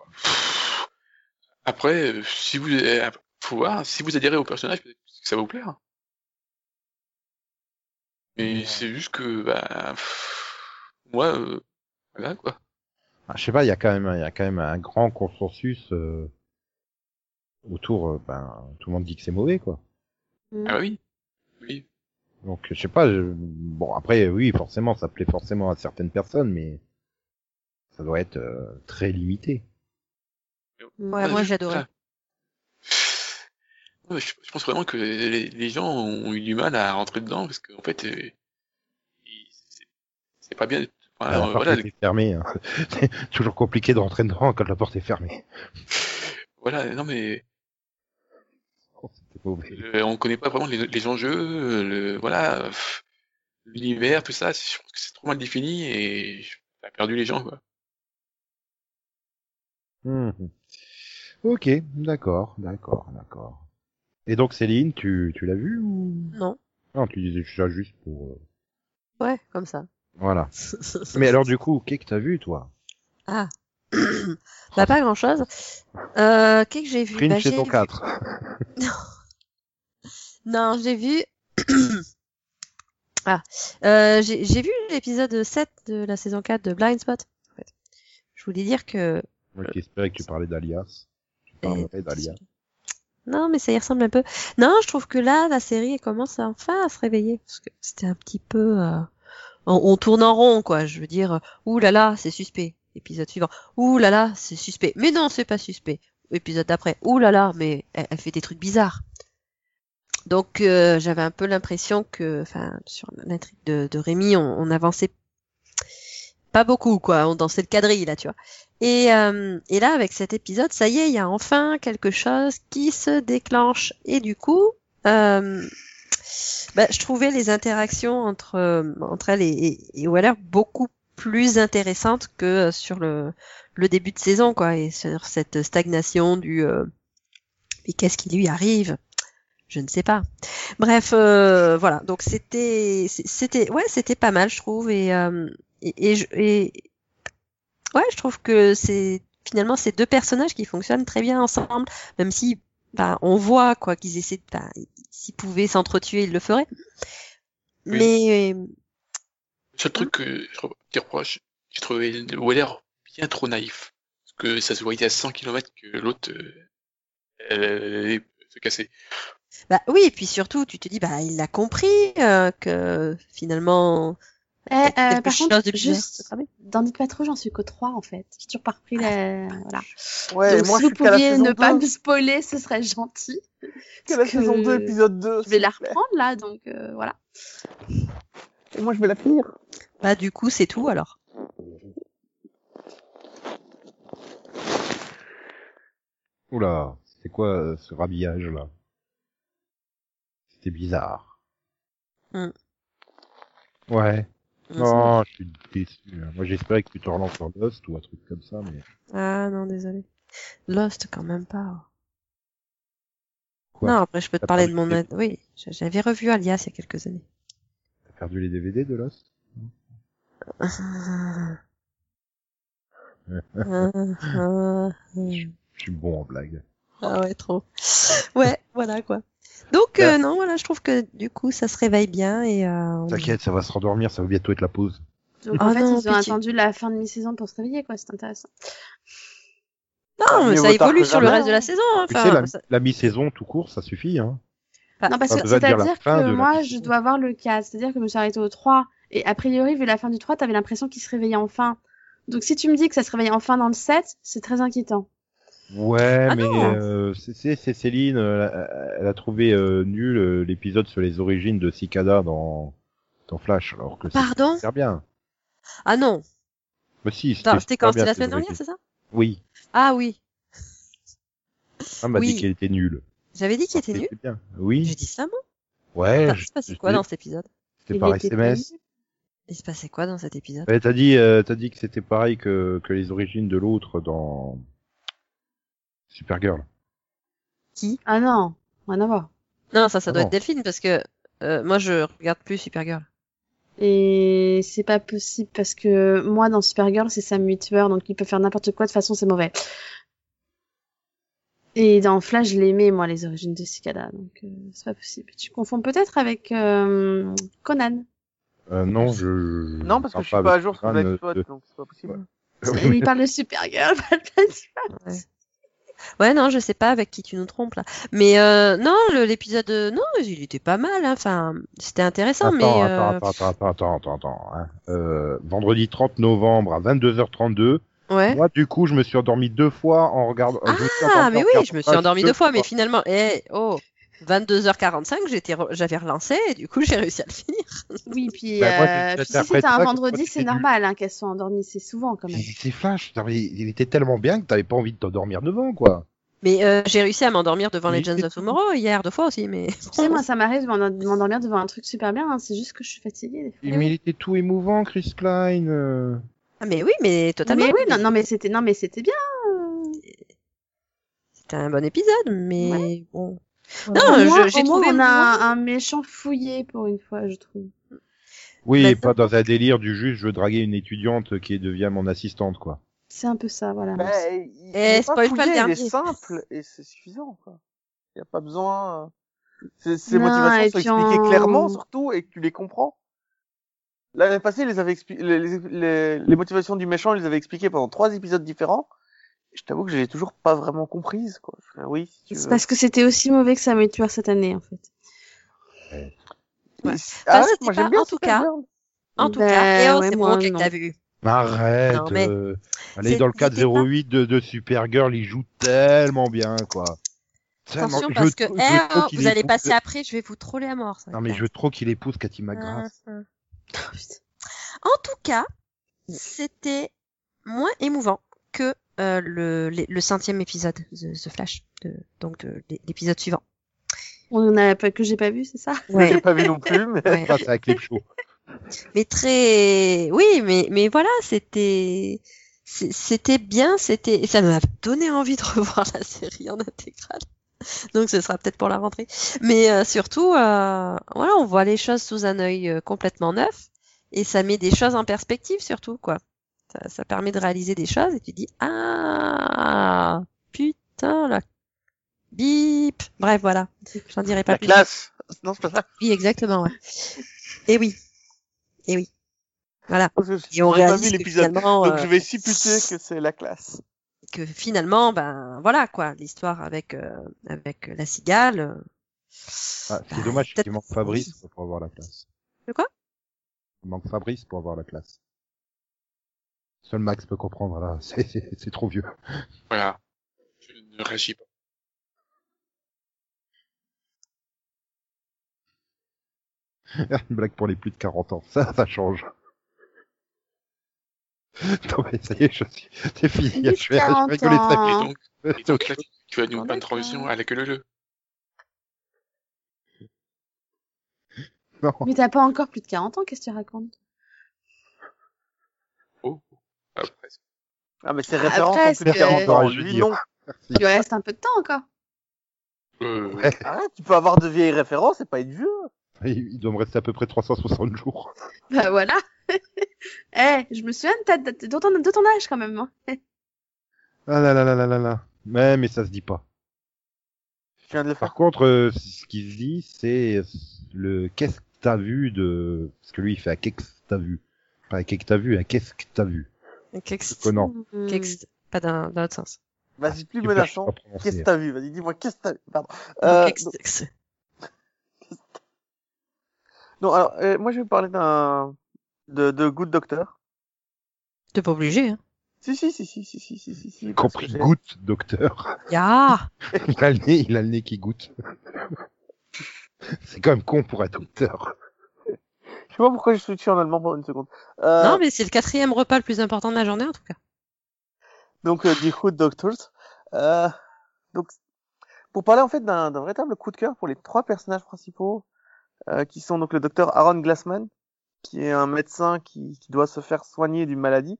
Après, euh, si vous, euh, faut voir, si vous adhérez au personnage, peut-être que ça va vous plaire. Mais Ouais. c'est juste que, bah, pff, moi, euh, voilà quoi. Ah, je sais pas, il y a quand même, il y a quand même un grand consensus euh, autour. euh, ben, tout le monde dit que c'est mauvais, quoi. Mm. Ah oui, oui. Donc je sais pas. je- Bon après, oui, forcément, ça plaît forcément à certaines personnes, mais ça doit être euh, très limité. Ouais, moi. Ouais, je, je pense vraiment que les, les gens ont eu du mal à rentrer dedans parce qu'en fait, euh, c'est- pas bien. Enfin, la porte voilà, est fermée. Hein. c'est toujours compliqué de rentrer dedans quand la porte est fermée. voilà, non mais Oh, C'était mauvais. Le- on connaît pas vraiment les, les enjeux, le, voilà, l'univers, tout ça. Je pense que c'est trop mal défini et ça a perdu les gens, quoi. Mhm. Ok, d'accord, d'accord, d'accord. Et donc Céline, tu, tu l'as vu ou? Non. Non, tu disais ça juste pour. euh, Ouais, comme ça. Voilà. Mais alors du coup, qu'est-ce que t'as vu toi? Ah. bah, pas grand chose. Euh, qu'est-ce que j'ai vu? Bah, j'ai saison vu- 4. Non, j'ai vu. ah, euh, j'ai j'ai vu l'épisode 7 de la saison 4 de Blind Spot. En fait. Je voulais dire que. Moi qui espérais que tu parlais d'Alias. D'Alias. Non, mais ça y ressemble un peu. Non, je trouve que là, la série elle commence enfin à se réveiller. Parce que c'était un petit peu. euh, On, on tourne en rond, quoi. Je veux dire, ouh là là, c'est suspect. Épisode suivant. Ouh là là, c'est suspect. Mais non, c'est pas suspect. Épisode d'après. Ouh là là, mais elle, elle fait des trucs bizarres. Donc euh, j'avais un peu l'impression que, enfin, sur l'intrigue de, de Rémi, on, on avançait pas beaucoup, quoi. On dansait le quadrille là, tu vois. Et, euh, et là, avec cet épisode, ça y est, il y a enfin quelque chose qui se déclenche. Et du coup, euh, bah, je trouvais les interactions entre euh, entre elle et, et, Waller beaucoup plus intéressantes que euh, sur le le début de saison, quoi, et sur cette stagnation du euh, mais qu'est-ce qui lui arrive? Je ne sais pas. Bref, euh, voilà. Donc c'était c'était ouais, c'était pas mal, je trouve, et et, et, et ouais, je trouve que c'est finalement ces deux personnages qui fonctionnent très bien ensemble, même si bah, on voit quoi qu'ils essaient de, bah, s'ils pouvaient s'entretuer, ils le feraient. Oui. Mais Le seul truc que je reproche, j'ai trouvé le Weller bien trop naïf. Parce que ça se voyait à 100 km que l'autre, euh, allait se casser. bah oui, et puis surtout, tu te dis bah il a compris euh, que finalement Eh, euh, par contre, de juste, tramait. dans Dites pas trop, j'en suis qu'au 3 en fait. J'ai toujours pas repris la... Voilà. Ouais, Donc moi si je vous pouviez ne 2. pas me spoiler, ce serait gentil. qu'à la saison que 2, épisode 2. Je vais la reprendre là, donc euh, voilà. Et moi je vais la finir. Bah du coup c'est tout alors. Oula, c'est quoi euh, ce rhabillage là? C'était bizarre. Hmm. Ouais. On Non, je suis déçu. hein. Moi j'espérais que tu te relances sur Lost ou un truc comme ça, mais Ah non, désolé. Lost quand même pas. Quoi non, après je peux te parler de mon... vu Oui, j'avais revu Alias il y a quelques années. t'as perdu les DVD de Lost? Ah. Ah, ah, Je suis bon en blague. ah ouais, trop. Ouais, voilà quoi. Donc euh, non, voilà, je trouve que du coup ça se réveille bien et euh, on- T'inquiète, ça va se rendormir, ça va bientôt être la pause. Donc Ah en fait, non, ils ont pitié. attendu la fin de mi-saison pour se réveiller, quoi. C'est intéressant. Non, Non, mais ça évolue sur le reste de la saison. hein. Tu sais, Enfin, la, ça- la mi-saison tout court, ça suffit. Hein. Non, parce que c'est-à-dire que moi, je dois voir le 4. C'est-à-dire que je me suis arrêtée au 3. Et a priori, vu la fin du 3, t'avais l'impression qu'il se réveillait enfin. Donc si tu me dis que ça se réveille enfin dans le 7, c'est très inquiétant. Ouais, Ah mais euh, c'est- c'est c'est Céline, euh, elle a- elle a trouvé euh, nul euh, l'épisode sur les origines de Cicada dans dans Flash, alors que c'est Pardon? super bien. Ah non. Mais si, Attends, C'était quand? C'était la semaine dernière, c'est ça? Oui, Ah oui. on m'a Oui. dit qu'elle était nulle. J'avais dit qu'il était nul. C'était bien. Oui, J'ai dit ça, moi? Ouais. Enfin, je- Il se passait quoi dans cet épisode? C'était par SMS. Il se passait quoi dans cet épisode? Ouais, t'as dit, euh, t'as dit que c'était pareil que que les origines de l'autre dans Supergirl. Qui? Ah non, rien à voir. Non, ça, ça Ah doit être Delphine parce que euh, moi, je regarde plus Supergirl. Et c'est pas possible parce que moi, dans Supergirl, c'est Sam Witwer, donc il peut faire n'importe quoi, de toute façon, c'est mauvais. Et dans Flash, je l'aimais, moi, les origines de Cicada, donc euh, c'est pas possible. Tu confonds peut-être avec euh, Conan. Euh, non, je, je- Non, parce que je suis pas à jour sur Superman, Black Spot, euh, donc c'est pas possible. de- il parle de Supergirl, pas de Black Spot. Ouais, non, je sais pas avec qui tu nous trompes là. Mais euh, non, l'épisode, euh, non, il était pas mal. hein. Enfin, c'était intéressant, Attends, mais euh, attends, attends, attends, attends, hein. Euh, vendredi 30 novembre à 22h32. ouais. Moi, du coup, je me suis endormi deux fois en regardant. Ah, mais oui, je me suis Flash endormi deux fois, mais finalement, eh, oh, 22h45, j'étais, re- j'avais relancé et du coup, j'ai réussi à le finir. Oui, puis, Bah, moi, euh, puis si c'était un vendredi, c'est normal hein, qu'elles soient endormies, c'est souvent quand même. C'est Flash. Il était tellement bien que t'avais pas envie de t'endormir devant, quoi. Mais euh, j'ai réussi à m'endormir devant Mais Legends of. Tomorrow hier deux fois aussi, mais Tu sais, moi, ça m'arrive de m'en- de m'endormir devant un truc super bien, hein, c'est juste que je suis fatiguée. Des fois. Mais il était tout émouvant, Chris Klein. euh. ah, mais oui, mais totalement. Mais oui, non, non, mais c'était, non, mais c'était bien. C'était un bon épisode, mais bon. Non, j'ai trouvé on a un, un méchant fouillé pour une fois, je trouve. Oui, Bah, et pas dans un délire du juste, je veux draguer une étudiante qui devient mon assistante, quoi. C'est un peu ça, voilà. Bah, il, il Eh, est pas fouillé, il dernier. est simple et c'est suffisant, quoi. Il n'y a pas besoin. euh, Ces, ces Non, motivations et sont expliquées on- clairement, surtout, et que tu les comprends. L'année passée, ils les, avaient expli- les, les, les, les motivations du méchant, ils les avaient expliquées pendant trois épisodes différents. Je t'avoue que je l'ai toujours pas vraiment comprises, quoi. Oui, si C'est parce que c'était aussi mauvais que ça m'ait tué cette année, en fait. Ouais. Mais- Enfin, Arrête, c'était moi pas- j'aime bien en tout cas. En tout Ben, cas, et oh, ouais, c'est bon que t'as vu. Arrête. Non, mais euh, Allez, dans le cadre c'était pas- 08 de, de Supergirl, il joue tellement bien, quoi. Tellement- Attention je parce que eh, je oh, vous allez passer après, je vais vous troller à mort. ça Non, mais je veux trop qu'il épouse Cathy. McGrath. Ah, ah. En tout cas, c'était moins émouvant que euh, le, le, le centième épisode, The, The Flash, de, donc de, de l'épisode suivant. On a pas, que j'ai pas vu, c'est ça? Je l'ai pas vu non plus, mais Ouais. Ça, c'est un clip mais très, oui, mais mais voilà, c'était c'était bien, c'était et ça m'a donné envie de revoir la série en intégrale. Donc ce sera peut-être pour la rentrée. Mais euh, surtout, euh, voilà, on voit les choses sous un œil euh, complètement neuf et ça met des choses en perspective surtout quoi. Ça, ça permet de réaliser des choses et tu dis ah putain la bip. Bref voilà, j'en dirai pas la plus. classe. Non, c'est pas ça. Oui exactement ouais. Et oui, et oui. Voilà. Que Et on pas réalise vu que l'épisode. finalement, Donc euh, je vais supputer que c'est la classe. que finalement, ben voilà quoi, l'histoire avec euh, avec la cigale. euh, Ah, Bah, c'est dommage peut-être qu'il manque Fabrice pour avoir la classe. De quoi? Il manque Fabrice pour avoir la classe. Seul Max peut comprendre, là. C'est, trop vieux. Voilà. Je ne réagis pas. Une blague pour les plus de 40 ans. Ça, ça change. Non, mais ça y est, je suis, c'est fini. Je vais, je 40 vais rigoler ans. très Et donc, vite. et donc là, tu une transition à la queue leu leu. Non. Mais t'as pas encore plus de 40 ans, qu'est-ce que tu racontes? Ah, presque. Ah, mais c'est Ah, référence en presque, plus de 40 ans. euh, je veux Lui, dire. non. Merci. Il lui reste un peu de temps encore. Euh, Ouais. Arrête, tu peux avoir de vieilles références et pas être vieux. Il il doit me rester à peu près 360 jours. Bah voilà. Eh, je me souviens de, ta, de, de ton, de ton âge quand même. Hein. Ah là là là là là là. Mais, mais ça se dit pas. Je viens de le faire? Par contre, euh, ce qui se dit, c'est le qu'est-ce que t'as vu de... Parce que lui, il fait un qu'est-ce que t'as vu. Pas un qu'est-ce que t'as vu, un qu'est-ce que t'as vu. Kext... Conan. Hmm. Kext... Pas d'un autre sens. Vas-y, plus menaçant. Qu'est-ce que t'as vu? Vas-y, dis-moi, qu'est-ce que t'as vu? Pardon. Euh, Kext... non, alors, euh, moi, je vais parler d'un... De, de Good Doctor. T'es pas obligé, hein si, si, si, si, si, si, si, si. si compris goutte, docteur. Ya yeah il, a le nez, il a le nez qui goûte. C'est quand même con pour un docteur. Je sais pas pourquoi je suis switché en allemand pendant une seconde. Euh, Non, mais c'est le quatrième repas le plus important de la journée, en tout cas. donc euh, The Hood Doctors. Euh, donc, pour parler en fait d'un d'un véritable coup de cœur pour les trois personnages principaux, euh, qui sont donc le docteur Aaron Glassman, qui est un médecin qui, qui doit se faire soigner d'une maladie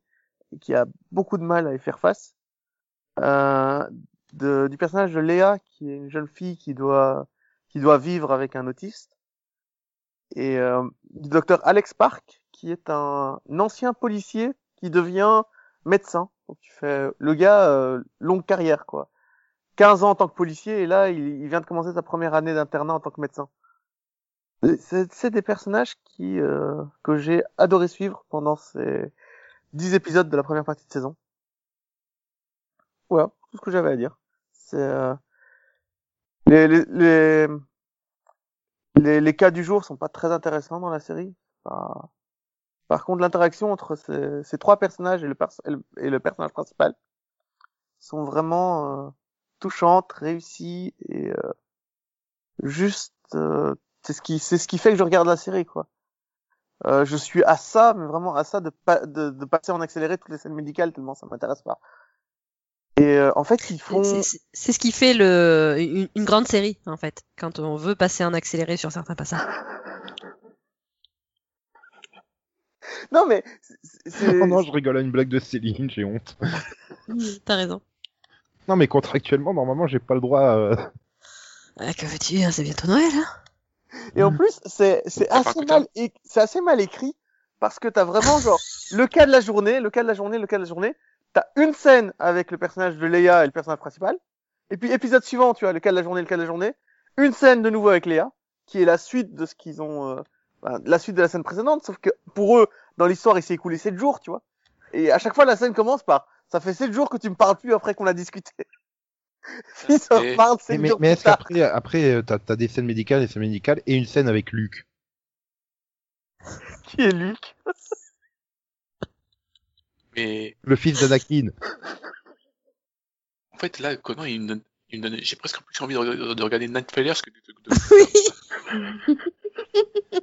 et qui a beaucoup de mal à y faire face. Euh, de, du personnage de Léa, qui est une jeune fille qui doit qui doit vivre avec un autiste, et euh, du docteur Alex Park, qui est un, ancien policier qui devient médecin. Donc tu fais le gars euh, longue carrière quoi. 15 ans en tant que policier et là il, vient de commencer sa première année d'internat en tant que médecin. C'est des personnages qui euh, que j'ai adoré suivre pendant ces 10 épisodes de la première partie de saison. Voilà, tout ce que j'avais à dire. C'est euh, les, les, les les cas du jour sont pas très intéressants dans la série. Par contre, l'interaction entre ces, ces trois personnages et le, personnage principal sont vraiment euh, touchantes, réussies et euh, juste euh, c'est ce qui fait que je regarde la série quoi. Euh, je suis à ça, mais vraiment à ça de, de, de passer en accéléré toutes les scènes médicales tellement ça m'intéresse pas. Et euh, en fait, ils font C'est- ce qui fait le, une, une grande série, en fait, quand on veut passer en accéléré sur certains passages. non mais Oh non, je rigole à une blague de Céline, j'ai honte. T'as raison. Non, mais contractuellement, normalement, j'ai pas le droit. euh, Ah, que veux-tu, hein, c'est bientôt Noël, hein Et en plus, c'est assez mal assez mal écrit parce que t'as vraiment genre le cas de la journée, le cas de la journée, le cas de la journée. T'as une scène avec le personnage de Léa et le personnage principal. Et puis épisode suivant, tu vois, le cas de la journée, le cas de la journée. Une scène de nouveau avec Léa, qui est la suite de ce qu'ils ont, euh, la suite de la scène précédente. Sauf que pour eux, dans l'histoire, il s'est écoulé sept jours, tu vois. Et à chaque fois, la scène commence par ça fait sept jours que tu me parles plus après qu'on a discuté. Puis ça Et- parle Mais, mais, est-ce qu'après, après, euh, t'as as des scènes médicales, des scènes médicales et une scène avec Luc Qui est Luc Mais Le fils d'Anakin. en fait, là, Conan, il me donne, j'ai presque plus envie de, de, de regarder Night Flyers que de, de.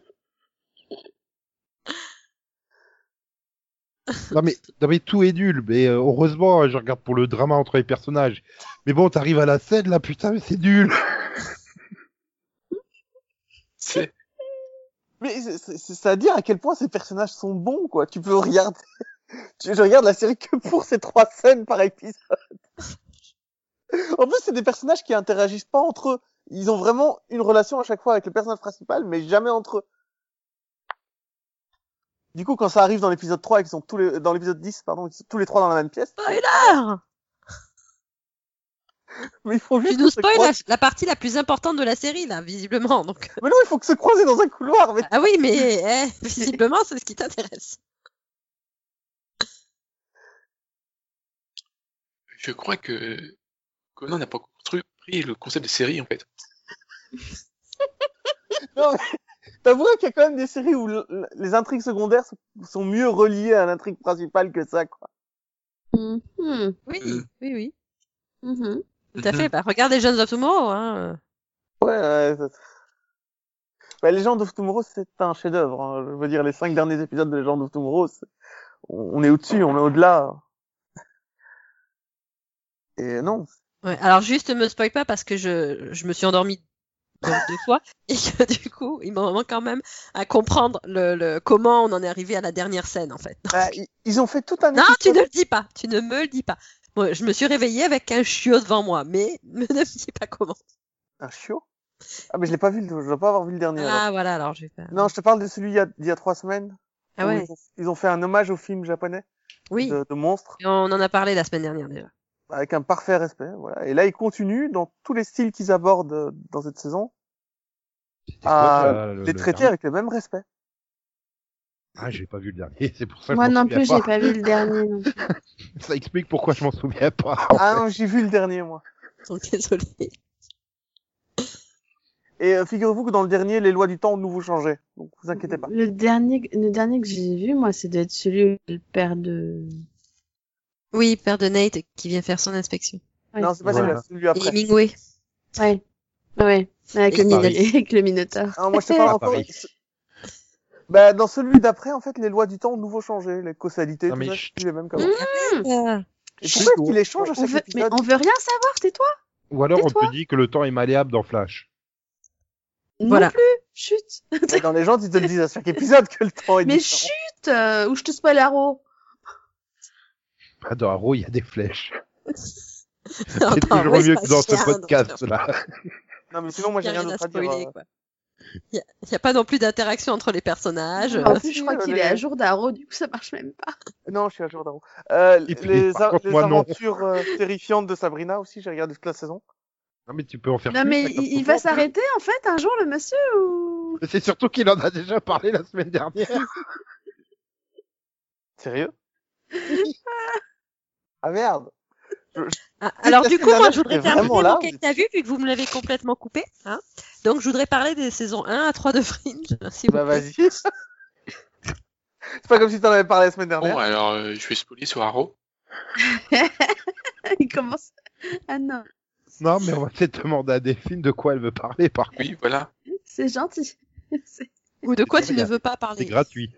Non mais, non mais tout est nul, mais euh, heureusement, je regarde pour le drama entre les personnages. Mais bon, t'arrives à la scène là, putain, mais c'est nul. Mais c'est à dire à quel point ces personnages sont bons, quoi. Tu peux regarder. Tu- Je regarde la série que pour ces trois scènes par épisode. En plus, c'est des personnages qui interagissent pas entre eux. Ils ont vraiment une relation à chaque fois avec le personnage principal, mais jamais entre eux. Du coup, quand ça arrive dans l'épisode 3 et qu'ils sont tous les, dans l'épisode 10, pardon, ils sont tous les trois dans la même pièce, Spoiler mais il faut Tu juste nous se spoil la, partie la plus importante de la série, là, visiblement. Donc... Mais non, il faut que se croiser dans un couloir, mais Ah oui, mais eh, visiblement, c'est ce qui t'intéresse. Je crois que Conan n'a pas construit le concept de série, en fait. Non, mais t'avouerais qu'il y a quand même des séries où le- le- les intrigues secondaires sont- mieux reliées à l'intrigue principale que ça, quoi. Mhm. Oui, Mm. oui, oui. Mhm. Tout à fait. Bah, regarde les Jeunes of Tomorrow. Hein. Ouais, ouais. ça- Bah, of Tomorrow, c'est un chef-d'œuvre. Hein. Je veux dire, les cinq derniers épisodes de Legend of Tomorrow, c'est- on on est au-dessus, on est au-delà. Et non. Ouais, alors juste me spoil pas parce que je, je me suis endormie deux fois et que du coup il m'en manque quand même à comprendre le, le comment on en est arrivé à la dernière scène en fait. Bah, ils- ont fait tout un Non, tu ne le dis pas, tu ne me le dis pas. Moi, je me suis réveillée avec un chiot devant moi, mais ne me dis pas comment. Un chiot? Ah, mais je l'ai pas vu, je dois pas avoir vu le dernier. alors. Ah voilà, alors je vais pas. Non, je te parle de celui il y a, il y a trois semaines. Ah ouais, ils, ont, ils ont fait un hommage au film japonais oui. de, de monstres, Et on en a parlé la semaine dernière déjà. Avec un parfait respect. Voilà. Et là, ils continuent dans tous les styles qu'ils abordent euh, dans cette saison à quoi, le- les le traiter avec le même respect. Ah, j'ai pas vu le dernier, c'est pour ça que Moi je m'en non plus, j'ai pas vu le dernier non plus. Ça explique pourquoi je m'en souviens pas. Ah non, j'ai vu le dernier, moi. Donc désolé. Et euh, figurez-vous que dans le dernier, les lois du temps ont de nouveau changé. Donc vous inquiétez pas. Le dernier, le dernier que j'ai vu, moi, c'est d'être celui où le père de. Oui, père de Nate qui vient faire son inspection. Ouais. Non, c'est pas Voilà. celui Et après. Hemingway. Ouais. Ouais. Avec, Et le, min- Paris. avec le Minotaure. Ah, moi, je sais Ah, pas encore. Paris. Bah, dans celui d'après, en fait, les lois du temps ont de nouveau changé. Les causalités, Non, tout mais ça, c'est les mêmes qu'avant. Ah. Et pourquoi est-ce qu'il les change à On chaque veut, mais on veut rien savoir, tais-toi. Ou alors on te dit que le temps est malléable dans Flash. Voilà. Non plus. Chut. Mais dans les gens, ils te le disent à chaque épisode que le temps est Mais différent. chut, euh, ou je te spoil Arrow. Ah, dans Arrow, il y a des flèches. C'est toujours mieux que dans ce podcast-là. Non, mais sinon, moi, j'ai a rien à d'autre à dire. spoiler, euh. quoi. Il y a, pas non plus d'interaction entre les personnages. En plus, je crois euh, qu'il les- est à jour d'Arrow, du coup, ça marche même pas. Non, je suis à jour d'Arrow. Euh, les, contre, les aventures euh, terrifiantes de Sabrina aussi, j'ai regardé toute la saison. Non, mais tu peux en faire Non, plus, mais il, il va s'arrêter, en fait, un jour, le monsieur, ou... C'est surtout qu'il en a déjà parlé la semaine dernière. Sérieux? Ah merde Ah, alors du coup, moi, je voudrais terminer là, mon vous cake t'as vu, vu que vous me l'avez complètement coupé. Hein Donc, je voudrais parler des saisons 1 à 3 de Fringe. vous Bah vas-y. C'est pas comme si t'en avais parlé la semaine dernière. Bon, alors, euh, je vais spoiler sur Arrow. il commence... Ah non, Non, mais on va peut-être demander à Delphine de quoi elle veut parler, par contre. Oui, voilà. c'est gentil. C'est- Ou de quoi C'est tu ne veux pas C'est parler. gratuit.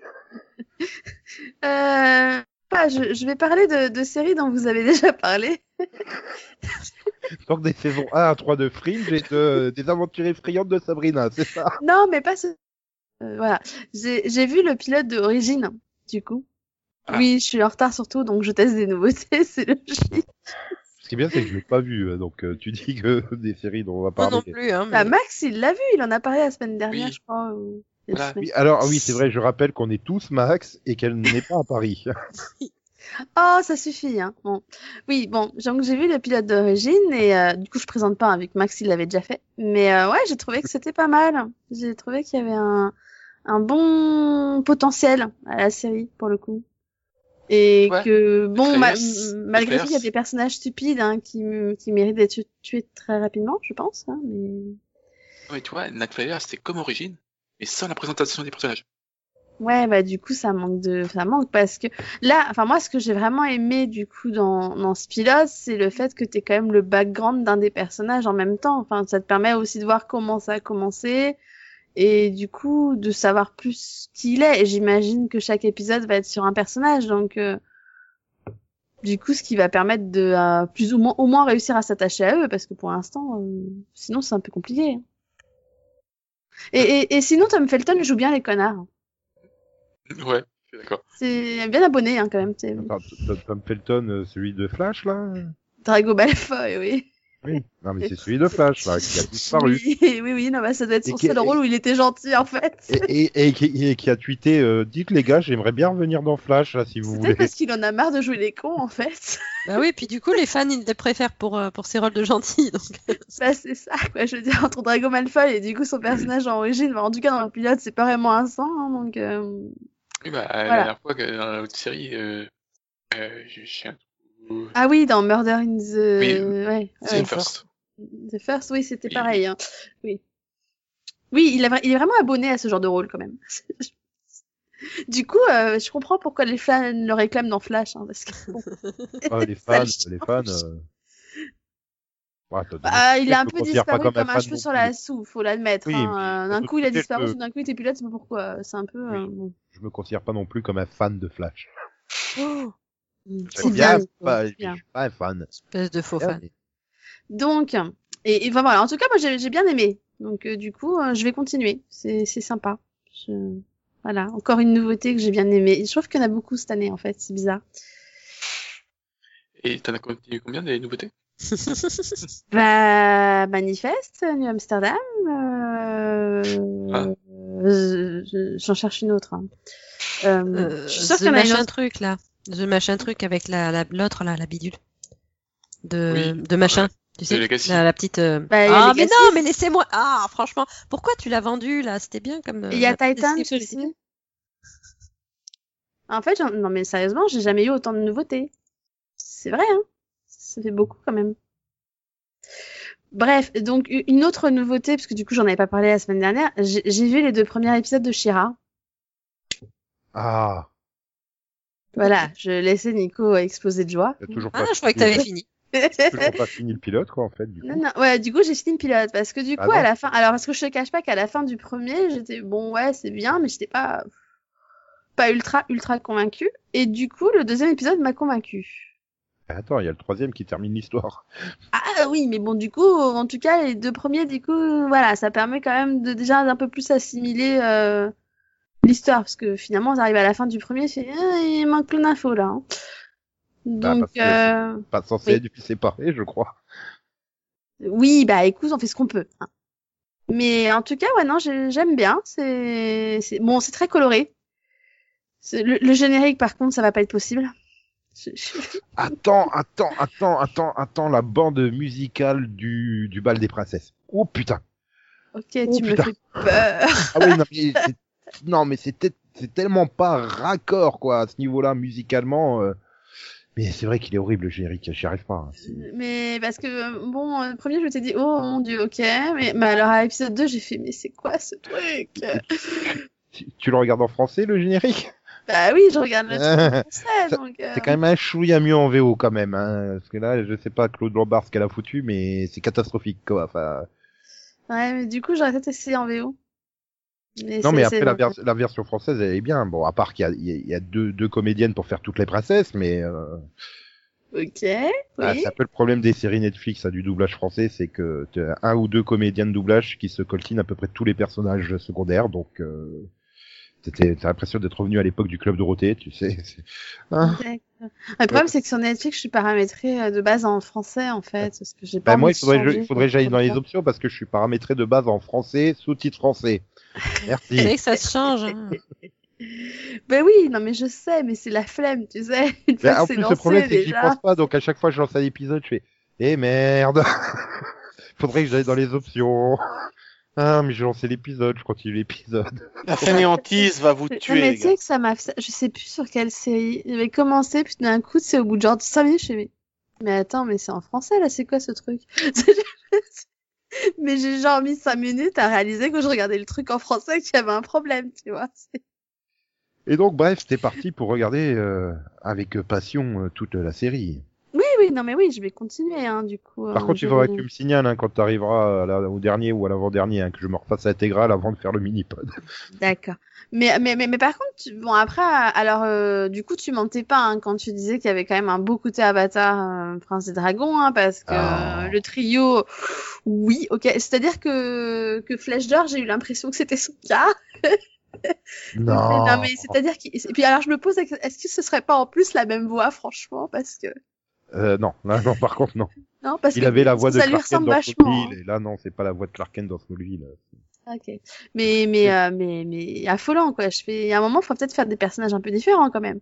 Euh... je, je vais parler de, de séries dont vous avez déjà parlé. Donc des saisons 1 à 3 de Fringe et de, des aventures effrayantes de Sabrina, c'est ça? Non, mais pas ce... Euh, voilà. J'ai vu le pilote de Origine, du coup. Ah. Oui, je suis en retard surtout, donc je teste des nouveautés, c'est logique. Ce qui est bien, c'est que je l'ai pas vu, euh, donc euh, tu dis que des séries dont on va Moi parler. non plus. Hein, Bah, Max, il l'a vu, il en a parlé la semaine dernière, Oui. je crois. ou- Voilà. Oui, alors ah oui, c'est vrai, je rappelle qu'on est tous Max et qu'elle n'est pas à Paris. Oh, ça suffit, hein. Bon. Oui, bon, donc j'ai vu le pilote d'origine et euh, du coup je présente pas, hein, vu que Max il l'avait déjà fait. Mais euh, ouais, j'ai trouvé que c'était pas mal. J'ai trouvé qu'il y avait un, un bon potentiel à la série pour le coup. Et Ouais. que bon, ma- malgré tout, il y a des personnages stupides hein, qui, méritent d'être tu- tués très rapidement, je pense. Hein, mais Ouais, tu vois, Flyer, c'était comme Origine, mais sans la présentation des personnages. Ouais, bah du coup ça manque de, ça manque parce que là, enfin moi ce que j'ai vraiment aimé du coup dans dans ce pilote, c'est le fait que t'es quand même le background d'un des personnages en même temps. Enfin, ça te permet aussi de voir comment ça a commencé et du coup de savoir plus qui il est. Et j'imagine que chaque épisode va être sur un personnage, donc euh, du coup ce qui va permettre de euh, plus ou moins au moins réussir à s'attacher à eux parce que pour l'instant, euh, sinon c'est un peu compliqué. Et, et, et sinon Tom Felton joue bien les connards. Ouais, je suis d'accord. C'est bien abonné hein, quand même. Tom Felton, euh, celui de Flash, là? Drago Malfoy, oui. Oui. Non, mais c'est celui de Flash, là, qui a disparu. Oui, oui, oui, non, bah, ça doit être son seul rôle où il était gentil en fait. Et, et, et, qui, et qui a tweeté euh, Dites les gars, j'aimerais bien revenir dans Flash, là, si vous voulez. parce qu'il en a marre de jouer les cons en fait. Bah oui, puis du coup, les fans, ils les préfèrent pour, euh, pour ses rôles de gentils. Donc... bah, c'est ça, quoi. Je veux dire, entre Drago Malfoy et du coup son personnage en origine, bah, en tout cas dans le pilote, c'est pas vraiment un sang, hein, donc. euh, Oui, bah, la dernière fois que dans l'autre série, euh, euh, j'ai un. Ah oui, dans Murder in the. Oui, ouais, C'est ouais. une first. The First, oui, c'était Oui. pareil. Hein. Oui. Oui, il, a, vra- il est vraiment abonné à ce genre de rôle quand même. du coup, euh, je comprends pourquoi les fans le réclament dans Flash, hein, parce que Ah, les fans, le les fans. Euh... Ouais, t'as- Bah, il a un peu disparu comme, un cheveu sur la soupe, faut l'admettre. Oui, hein. D'un coup, il a disparu, que- d'un coup, il était plus là, tu sais pas pourquoi. C'est un peu. Oui. euh. Je me considère pas non plus comme un fan de Flash. Oh, J'aime bien. bien, pas, c'est bien. je suis pas un fan. espèce de faux fan. Donc, et, et enfin, voilà. En tout cas, moi, j'ai bien aimé. Donc, euh, du coup, euh, je vais continuer. C'est sympa. Je... Voilà, encore une nouveauté que j'ai bien aimé. Je trouve qu'il y en a beaucoup cette année, en fait. C'est bizarre. Et t'en as continué combien des nouveautés? Bah, Manifeste, New Amsterdam. Euh... Ah. euh, je- J'en cherche une autre. hein. Euh, Euh, je suis sûre qu'il y en a une autre. truc, là. The machin truc avec la, la, l'autre, là, la bidule. De, Oui. de machin. Tu sais, la, la petite. euh, Bah, ah, mais non, mais laissez-moi. Ah, franchement, pourquoi tu l'as vendu là? C'était bien comme. euh, Il y a la petite Titan aussi. En fait, non mais sérieusement, j'ai jamais eu autant de nouveautés. C'est vrai, hein. Ça fait beaucoup quand même. Bref, donc une autre nouveauté, parce que du coup j'en avais pas parlé la semaine dernière, j'ai j'ai vu les deux premiers épisodes de Shira. Ah, Voilà, je laissais Nico exploser de joie. t'as toujours Ah, pas je croyais que t'avais fini. toujours pas fini le pilote, quoi, en fait, du coup. Non, non, ouais, du coup, j'ai fini le pilote parce que du Ah coup, à la fin, alors parce que je te cache pas qu'à la fin du premier, j'étais bon, ouais, c'est bien, mais j'étais pas, pas ultra, ultra convaincue. Et du coup, le deuxième épisode m'a convaincue. Attends, il y a le troisième qui termine l'histoire. Ah oui, mais bon, du coup, en tout cas, les deux premiers, du coup, voilà, ça permet quand même de déjà d'un peu plus assimiler euh, l'histoire parce que finalement, on arrive à la fin du premier, c'est ah, il manque plein d'infos là. hein. Bah, Donc, euh, Pas censé Oui. être séparé, je crois. Oui, bah écoute, on fait ce qu'on peut. hein. Mais en tout cas, ouais, non, j'ai- j'aime bien. C'est, c'est bon, c'est très coloré. Le, le générique, par contre, ça va pas être possible. Attends, attends, attends, attends, attends, la bande musicale du, du bal des princesses. Oh putain. Ok, Oh, tu me putain. fais peur. Ah oui, non, mais non, mais c'était, c'est tellement pas raccord, quoi, à ce niveau-là, musicalement. euh. Mais c'est vrai qu'il est horrible, le générique, j'y arrive pas. hein, Mais parce que bon, le premier, je t'ai dit, oh mon dieu, ok. Mais, mais alors à l'épisode 2, j'ai fait, mais c'est quoi ce truc? Tu, tu le regardes en français, le générique? Bah oui, je regarde le en français, Ça- donc. euh, C'est quand même un chouïa mieux en VO, quand même. Hein, parce que là, je sais pas Claude Lombard ce qu'elle a foutu, mais c'est catastrophique, quoi. Enfin, Ouais, mais du coup, j'aurais peut-être essayé en VO. Mais non, mais après, la, vers- la version française, elle est bien. Bon, à part qu'il y a, y deux, deux comédiennes pour faire toutes les princesses, mais... Euh... Ok, Ah, oui. c'est un peu le problème des séries Netflix, hein, du doublage français, c'est que tu as un ou deux comédiens de doublage qui se coltinent à peu près tous les personnages secondaires, donc euh, t'as l'impression d'être revenu à l'époque du club Dorothée, tu sais. Hein. Le problème, c'est que sur Netflix, je suis paramétrée euh, de base en français, en fait, parce que j'ai pas Bah, moi, envie il faudrait, que j'aille dans le les options parce que je suis paramétré de base en français, sous-titre français. C'est Merci. vrai que ça se change. hein. Ben oui, non, mais je sais, mais c'est la flemme, tu sais. Une fois en que c'est plus, lancé, le problème, c'est que j'y pense pas, donc à chaque fois que je lance un épisode, je fais Eh merde Faudrait que j'aille dans les options. Ah, mais j'ai lancé l'épisode, je continue l'épisode. La fainéantise va vous Non, tuer, mais les tu sais que ça m'a fait... Je sais plus sur quelle série. J'avais commencé, puis d'un coup, c'est au bout de genre 5 minutes, je fais, mais... mais attends, mais c'est en français, là, c'est quoi ce truc Mais j'ai genre mis 5 minutes à réaliser que je regardais le truc en français, qu'il y avait un problème, tu vois. Et donc, bref, c'était parti pour regarder euh, avec passion euh, toute la série. Non, mais oui, je vais continuer, hein, du coup. Par euh, contre, il faudrait vais- que tu me signales hein, quand tu arriveras au dernier ou à l'avant-dernier, hein, que je me refasse l'intégrale avant de faire le mini-pod. D'accord. Mais, mais, mais, mais par contre, tu- bon, après, alors, euh, du coup, tu mentais pas hein, quand tu disais qu'il y avait quand même un beau côté Avatar, euh, Prince des Dragons, hein, parce que Ah. euh, le trio, oui, ok. C'est-à-dire que, que Flèche d'Or, j'ai eu l'impression que c'était son cas. Non. mais c'est-à-dire qu'il... Et puis alors, je me pose, est-ce que ce serait pas en plus la même voix, franchement, parce que... Euh, non, là, non, par contre, non. Non, parce Il que avait la voix de ça lui Clark Kent ressemble dans vachement. hein. Smallville, et là, non, c'est pas la voix de Clark Kent dans Smallville. Ok. Mais, mais, euh, mais, mais, affolant, quoi. Je fais, à un moment, il faut peut-être faire des personnages un peu différents, quand même.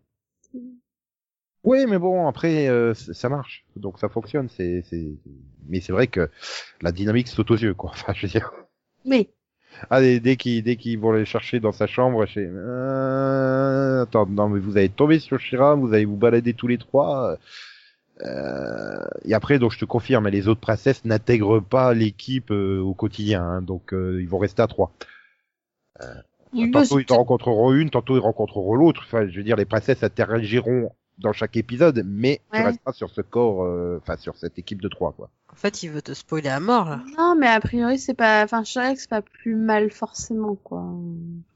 Oui, mais bon, après, euh, ça marche, donc ça fonctionne. C'est, c'est... Mais c'est vrai que la dynamique saute aux yeux, quoi. Enfin, je veux dire. Mais, Ah, dès, dès qu'ils dès qu'ils vont les chercher dans sa chambre, je fais, euh, attends, non, mais vous allez tomber sur Shira, vous allez vous balader tous les trois. Euh, et après, donc je te confirme, les autres princesses n'intègrent pas l'équipe euh, au quotidien, hein, donc euh, ils vont rester à trois. oui, tantôt ils en rencontreront une, tantôt ils rencontreront l'autre. Enfin, je veux dire, les princesses interagiront dans chaque épisode, mais tu Ouais. resteras sur ce corps, euh, enfin sur cette équipe de trois, quoi. En fait, il veut te spoiler à mort, là. Non, mais a priori, c'est pas, enfin, je dirais que c'est pas plus mal forcément, quoi.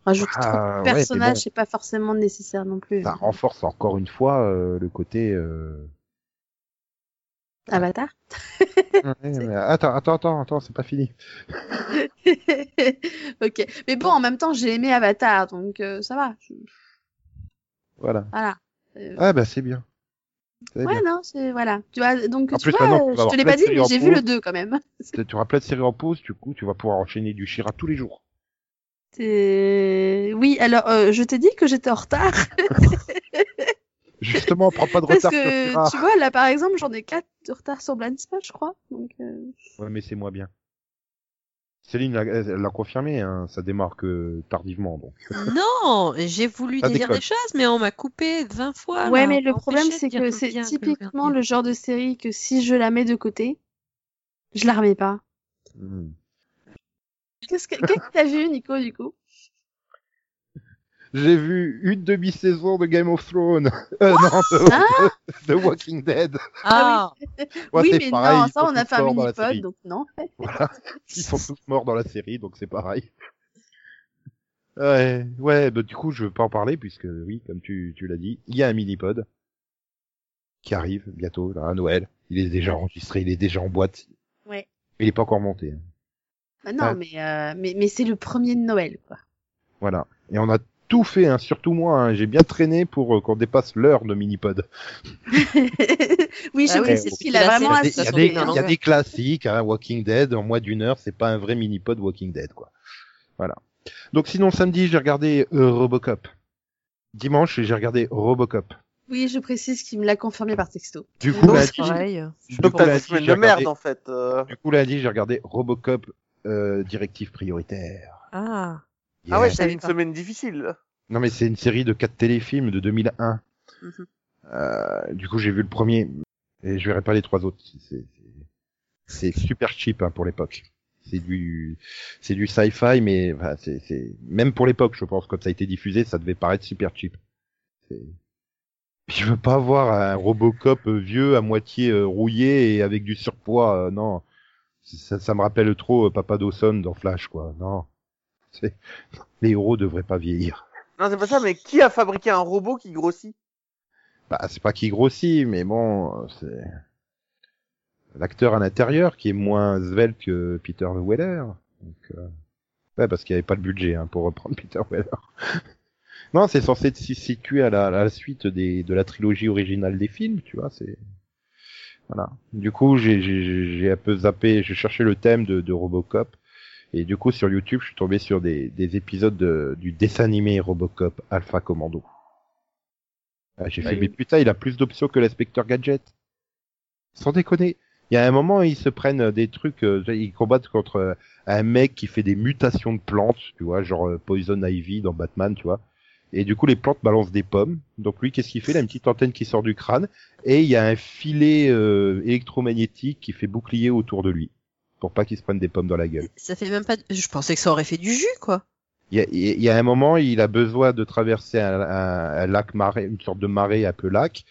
Rajouter Ah, trop de personnages, bon. c'est pas forcément nécessaire non plus. Ça renforce encore une fois euh, le côté. Euh... Avatar? ouais, mais attends, attends, attends, attends, c'est pas fini. ok. Mais bon, en même temps, j'ai aimé Avatar, donc euh, ça va. Je- Voilà. Voilà. Euh, Ah bah c'est bien. Ouais, bien. non, c'est voilà. Tu vois, donc En tu plus, vois, tu vas je te l'ai pas dit, mais j'ai vu pause. le 2 quand même. Tu auras plein de séries en pause, du coup, tu vas pouvoir enchaîner du Shira tous les jours. Oui, alors euh, je t'ai dit que j'étais en retard Justement, prends pas de parce retard sur que Shira. tu vois là par exemple j'en ai 4 de retard sur Blind Spot je crois donc euh, Ouais, mais c'est moi bien. Céline l'a elle l'a confirmé, hein, ça démarre que tardivement, donc. Non, j'ai voulu Ça dire déconne. des choses, mais on m'a coupé 20 fois. Ouais, là, mais le problème, c'est que c'est bien, que le typiquement le genre de série que si je la mets de côté, je la remets pas. Hmm. Qu'est-ce que qu'est-ce que t'as vu, Nico, du coup? J'ai vu une demi-saison de Game of Thrones. Euh, non, de, Ah de- Walking Dead. Ah, Ouais, Oui, c'est mais pareil, non, ça, on a fait un mini-pod, donc non. Voilà. Ils sont tous morts dans la série, donc c'est pareil. Ouais, ouais, bah du coup, je veux pas en parler puisque oui, comme tu, tu l'as dit, il y a un mini-pod qui arrive bientôt, là, à Noël. Il est déjà enregistré, il est déjà en boîte. Ouais. Il est pas encore monté. hein. Bah non, Ouais. mais, euh, mais, mais c'est le premier de Noël, quoi. Voilà. Et on a tout fait, hein, surtout moi. hein. J'ai bien traîné pour euh, qu'on dépasse l'heure de mini-pod. oui, je Ah oui, précise c'est qu'il ce a qu'il a vraiment fait, Il y a ça des, assisté. il y a sont des- des il y a longueurs. des classiques, hein, Walking Dead, en moins d'une heure, c'est pas un vrai mini-pod Walking Dead, quoi. Voilà. Donc sinon, samedi, j'ai regardé euh, Robocop. Dimanche, j'ai regardé Robocop. Oui, je précise qu'il me l'a confirmé par texto. Du coup, lundi, j'ai de merde en fait. euh. Du coup, lundi, j'ai regardé Robocop euh, directive prioritaire. Ah, Ah ouais, c'est une pas. semaine difficile. Non, mais c'est une série de quatre téléfilms de 2001. Mhm. Euh, du coup, j'ai vu le premier et je verrai pas les trois autres. C'est- C'est c'est super cheap hein, pour l'époque. C'est du c'est du sci-fi, mais enfin, c'est c'est même pour l'époque, je pense, quand ça a été diffusé, ça devait paraître super cheap. Puis je veux pas voir un Robocop vieux à moitié euh, rouillé et avec du surpoids. euh, non, ça, ça me rappelle trop euh, Papa Dawson dans Flash, quoi. Non, les héros devraient pas vieillir. Non, c'est pas ça, mais qui a fabriqué un robot qui grossit? Bah, c'est pas qu'il grossit, mais bon, c'est l'acteur à l'intérieur qui est moins svelte que Peter Weller. Donc, euh... ouais, parce qu'il n'y avait pas le budget hein, pour reprendre Peter Weller. non, c'est censé se situer à la, à la suite des, de la trilogie originale des films, tu vois. C'est voilà. Du coup, j'ai un peu zappé, j'ai cherché le thème de, de Robocop. Et du coup, sur YouTube, je suis tombé sur des, des épisodes de, du dessin animé Robocop Alpha Commando. Ah, j'ai Bah, fait, il- mais putain, il a plus d'options que l'inspecteur Gadget. Sans déconner. Il y a un moment, ils se prennent des trucs, euh, ils combattent contre euh, un mec qui fait des mutations de plantes, tu vois, genre euh, Poison Ivy dans Batman, tu vois. Et du coup, les plantes balancent des pommes. Donc lui, qu'est-ce qu'il fait? Il a une petite antenne qui sort du crâne. Et il y a un filet euh, électromagnétique qui fait bouclier autour de lui. Pour pas qu'il se prenne des pommes dans la gueule. ça fait même pas. Je pensais que ça aurait fait du jus, quoi. Il y a, il y a un moment, il a besoin de traverser un, un- un lac marée, une sorte de marée un peu lac.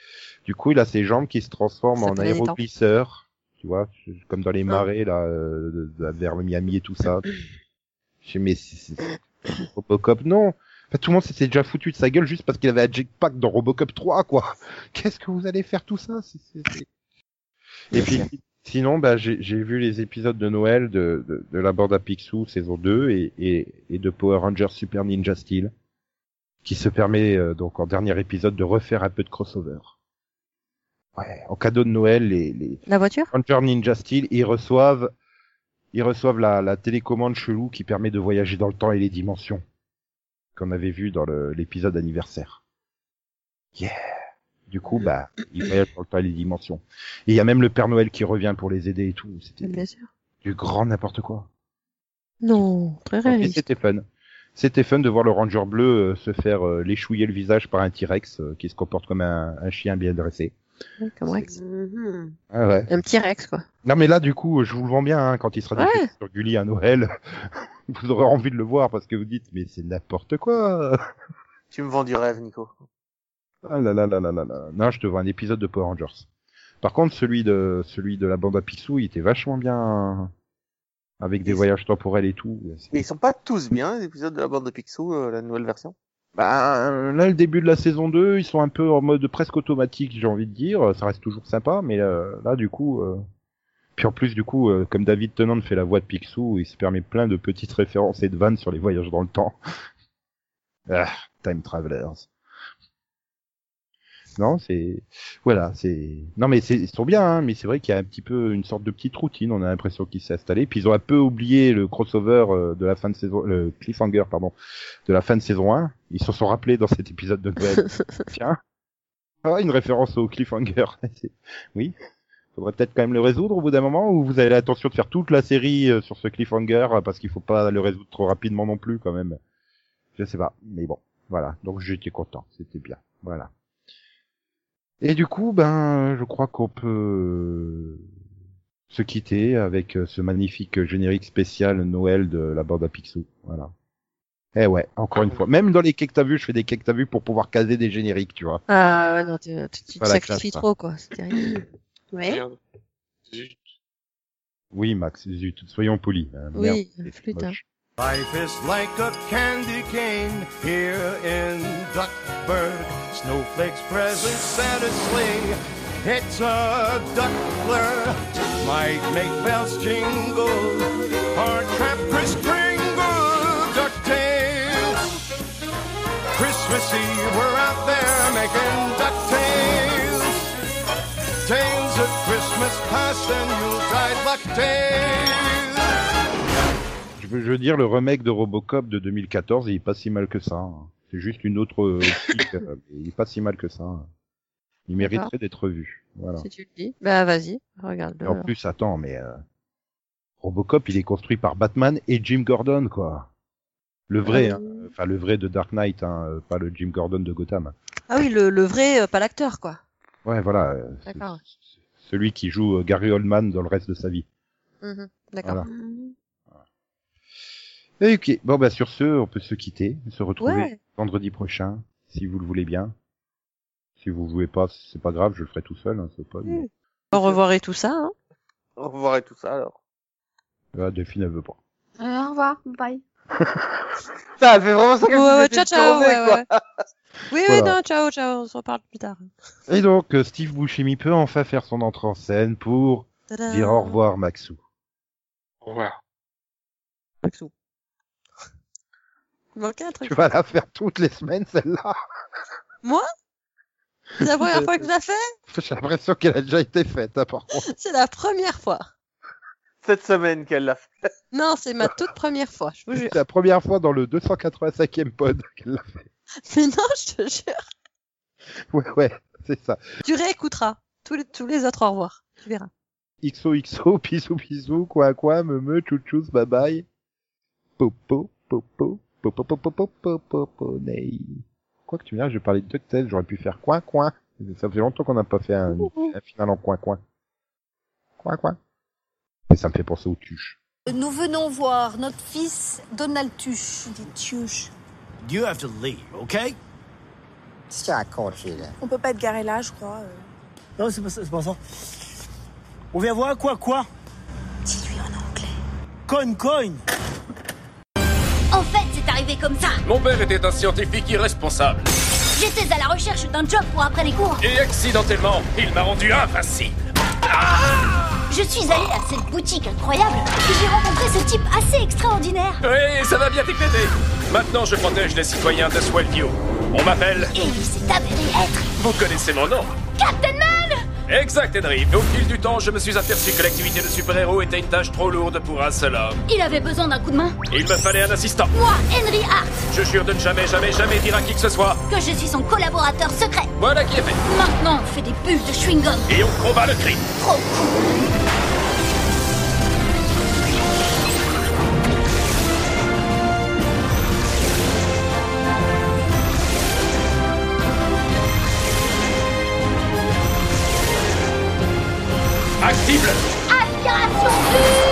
Du coup, il a ses jambes qui se transforment Ça en aéroglisseur. Tu vois, comme dans les Ah. marées, là, euh, vers Miami et tout ça. Je sais, mais c'est, Robocop, non. Enfin, tout le monde s'était déjà foutu de sa gueule juste parce qu'il avait un jetpack dans Robocop 3, quoi. Qu'est-ce que vous allez faire tout ça? Et puis, sinon, bah, j'ai j'ai vu les épisodes de Noël de, de, de la bande à Picsou saison 2 et, et, et de Power Rangers Super Ninja Steel, qui se permet euh, donc en dernier épisode de refaire un peu de crossover. Ouais, en cadeau de Noël, les, les La voiture? Rangers Ninja Steel, ils reçoivent, ils reçoivent la, la télécommande chelou qui permet de voyager dans le temps et les dimensions, qu'on avait vu dans le- l'épisode anniversaire. Yeah. Du coup, bah, ils voyagent dans le et les dimensions. Et il y a même le Père Noël qui revient pour les aider et tout. C'était Bien sûr. du grand n'importe quoi. Non, très Et réaliste. c'était fun. C'était fun de voir le Ranger bleu euh, se faire euh, léchouiller le visage par un T-Rex euh, qui se comporte comme un, un chien bien dressé. Comme Rex. Mhm. Ah ouais. Un petit Rex, quoi. Non mais là du coup, je vous le vends bien hein, quand il sera Ouais. sur Gulli à Noël. vous aurez envie de le voir parce que vous dites mais c'est n'importe quoi. Tu me vends du rêve, Nico. Ah là là là là là là. Non, je te vois un épisode de Power Rangers. Par contre, celui de celui de la bande à Picsou, il était vachement bien avec des Ils- voyages temporels et tout. Mais ils sont pas tous bien, les épisodes de la bande de Picsou, euh, la nouvelle version? Bah, euh, là, le début de la saison 2, ils sont un peu en mode presque automatique, j'ai envie de dire. Ça reste toujours sympa, mais euh, là, du coup... euh, Puis en plus, du coup, euh, comme David Tennant fait la voix de Picsou, il se permet plein de petites références et de vannes sur les voyages dans le temps. ah, Time Travelers. Non, c'est... Voilà, c'est... Non, mais c'est... ils sont bien, hein, mais c'est vrai qu'il y a un petit peu une sorte de petite routine, on a l'impression qu'il s'est installé. Puis ils ont un peu oublié le crossover euh, de la fin de saison... Le cliffhanger, pardon, de la fin de saison 1. Ils se sont rappelés dans cet épisode de Noël. Tiens. Ah, une référence au cliffhanger. Oui. Faudrait peut-être quand même le résoudre au bout d'un moment ou vous avez l'intention de faire toute la série euh, sur ce cliffhanger euh, parce qu'il faut pas le résoudre trop rapidement non plus quand même. Je sais pas, mais bon, voilà. Donc j'étais content, c'était bien. Voilà. Et du coup, ben, je crois qu'on peut se quitter avec euh, ce magnifique générique spécial Noël de la bande à Picsou. Voilà. Eh ouais, encore une fois. Même dans les quais que t'as vu, je fais des quais que t'as vu pour pouvoir caser des génériques, tu vois. Ah ouais, non, tu, tu, tu te sacrifies trop, quoi. C'est terrible. Ouais. Merde. Zut. Oui, Max, zut, soyons polis. hein. Merde, Oui, flûte, hein. Life is like a candy cane here in Duckburg. Snowflakes present Santa's sleigh. It's a duckler. Might make bells jingle. Or trap Kris Kringle. DuckTales. Christmas Eve, we're out there making DuckTales. Tales of Christmas past and DuckTales. Je veux, je veux dire, le remake de Robocop de 2014, il est pas si mal que ça. hein. C'est juste une autre euh, optique, euh, il est pas si mal que ça. hein. Il mériterait d'être vu. Voilà. Si tu le dis. Bah, vas-y, regarde. Et en plus, attends, mais euh, Robocop, il est construit par Batman et Jim Gordon, quoi. Le vrai, Ah hein. oui. enfin le vrai de Dark Knight, hein, pas le Jim Gordon de Gotham. Ah oui, le, le vrai, pas l'acteur, quoi. Ouais, voilà. D'accord. Celui qui joue Gary Oldman dans le reste de sa vie. Mhm, D'accord. Voilà. Et ok, bon bah sur ce, on peut se quitter, se retrouver Ouais. vendredi prochain, si vous le voulez bien. Si vous voulez pas, c'est pas grave, je le ferai tout seul, hein, c'est pas. Mm. Au revoir et tout ça, hein. Au revoir et tout ça alors. Ah, Delphine elle veut pas. Euh, au revoir, bye. Elle fait vraiment ça Ouais, comme ouais, ciao, ciao, ouais, ouais. Oui, oui, Voilà. non, ciao, ciao, on se reparle plus tard. Et donc, euh, Steve Buscemi peut enfin faire son entrée en scène pour dire au revoir Maxou. Au revoir. Maxou. Il manquait un truc. Tu vas la faire toutes les semaines celle-là Moi? C'est la première fois que je la fais? J'ai l'impression qu'elle a déjà été faite, hein, par contre. C'est la première fois. Cette semaine qu'elle l'a fait. Non, c'est ma toute première fois, je vous jure. C'est la première fois dans le 285e pod qu'elle l'a fait. Mais non, je te jure. Ouais, ouais, c'est ça. Tu réécouteras tous les, tous les autres au revoir. Tu verras. XOXO, bisous bisous, quoi quoi, me me, chouchous, bye bye. Popo, popo, Quoi que tu me diras, je vais parler de DuckTales, j'aurais pu faire coin coin. Ça fait longtemps qu'on n'a pas fait un, un final en coin coin. Coin coin. Et ça me fait penser aux tuches. Nous venons voir notre fils Donald Tuche. Dit Tuche. You have to leave, okay? Qu'est-ce là? On peut pas être garé là, je crois. euh. Non, c'est pas ça, c'est pas ça. On vient voir quoi, quoi? Dis-lui en anglais. Coin, coin En fait, arrivé comme ça. Mon père était un scientifique irresponsable. J'étais à la recherche d'un job pour après les cours. Et accidentellement, il m'a rendu invincible. Je suis allée à cette boutique incroyable et j'ai rencontré ce type assez extraordinaire. Oui, ça va bien t'éclater. Maintenant, je protège les citoyens de Swellview. On m'appelle... Et il s'est avéré être Vous connaissez mon nom Captain Man Exact, Henry. Au fil du temps, je me suis aperçu que l'activité de super-héros était une tâche trop lourde pour un seul homme. Il avait besoin d'un coup de main. Il me fallait un assistant. Moi, Henry Hart, Je jure de ne jamais, jamais, jamais dire à qui que ce soit. que je suis son collaborateur secret. Voilà qui est fait. Maintenant, on fait des bulles de chewing-gum. Et on combat le crime. Trop cool. 暗杀兄弟。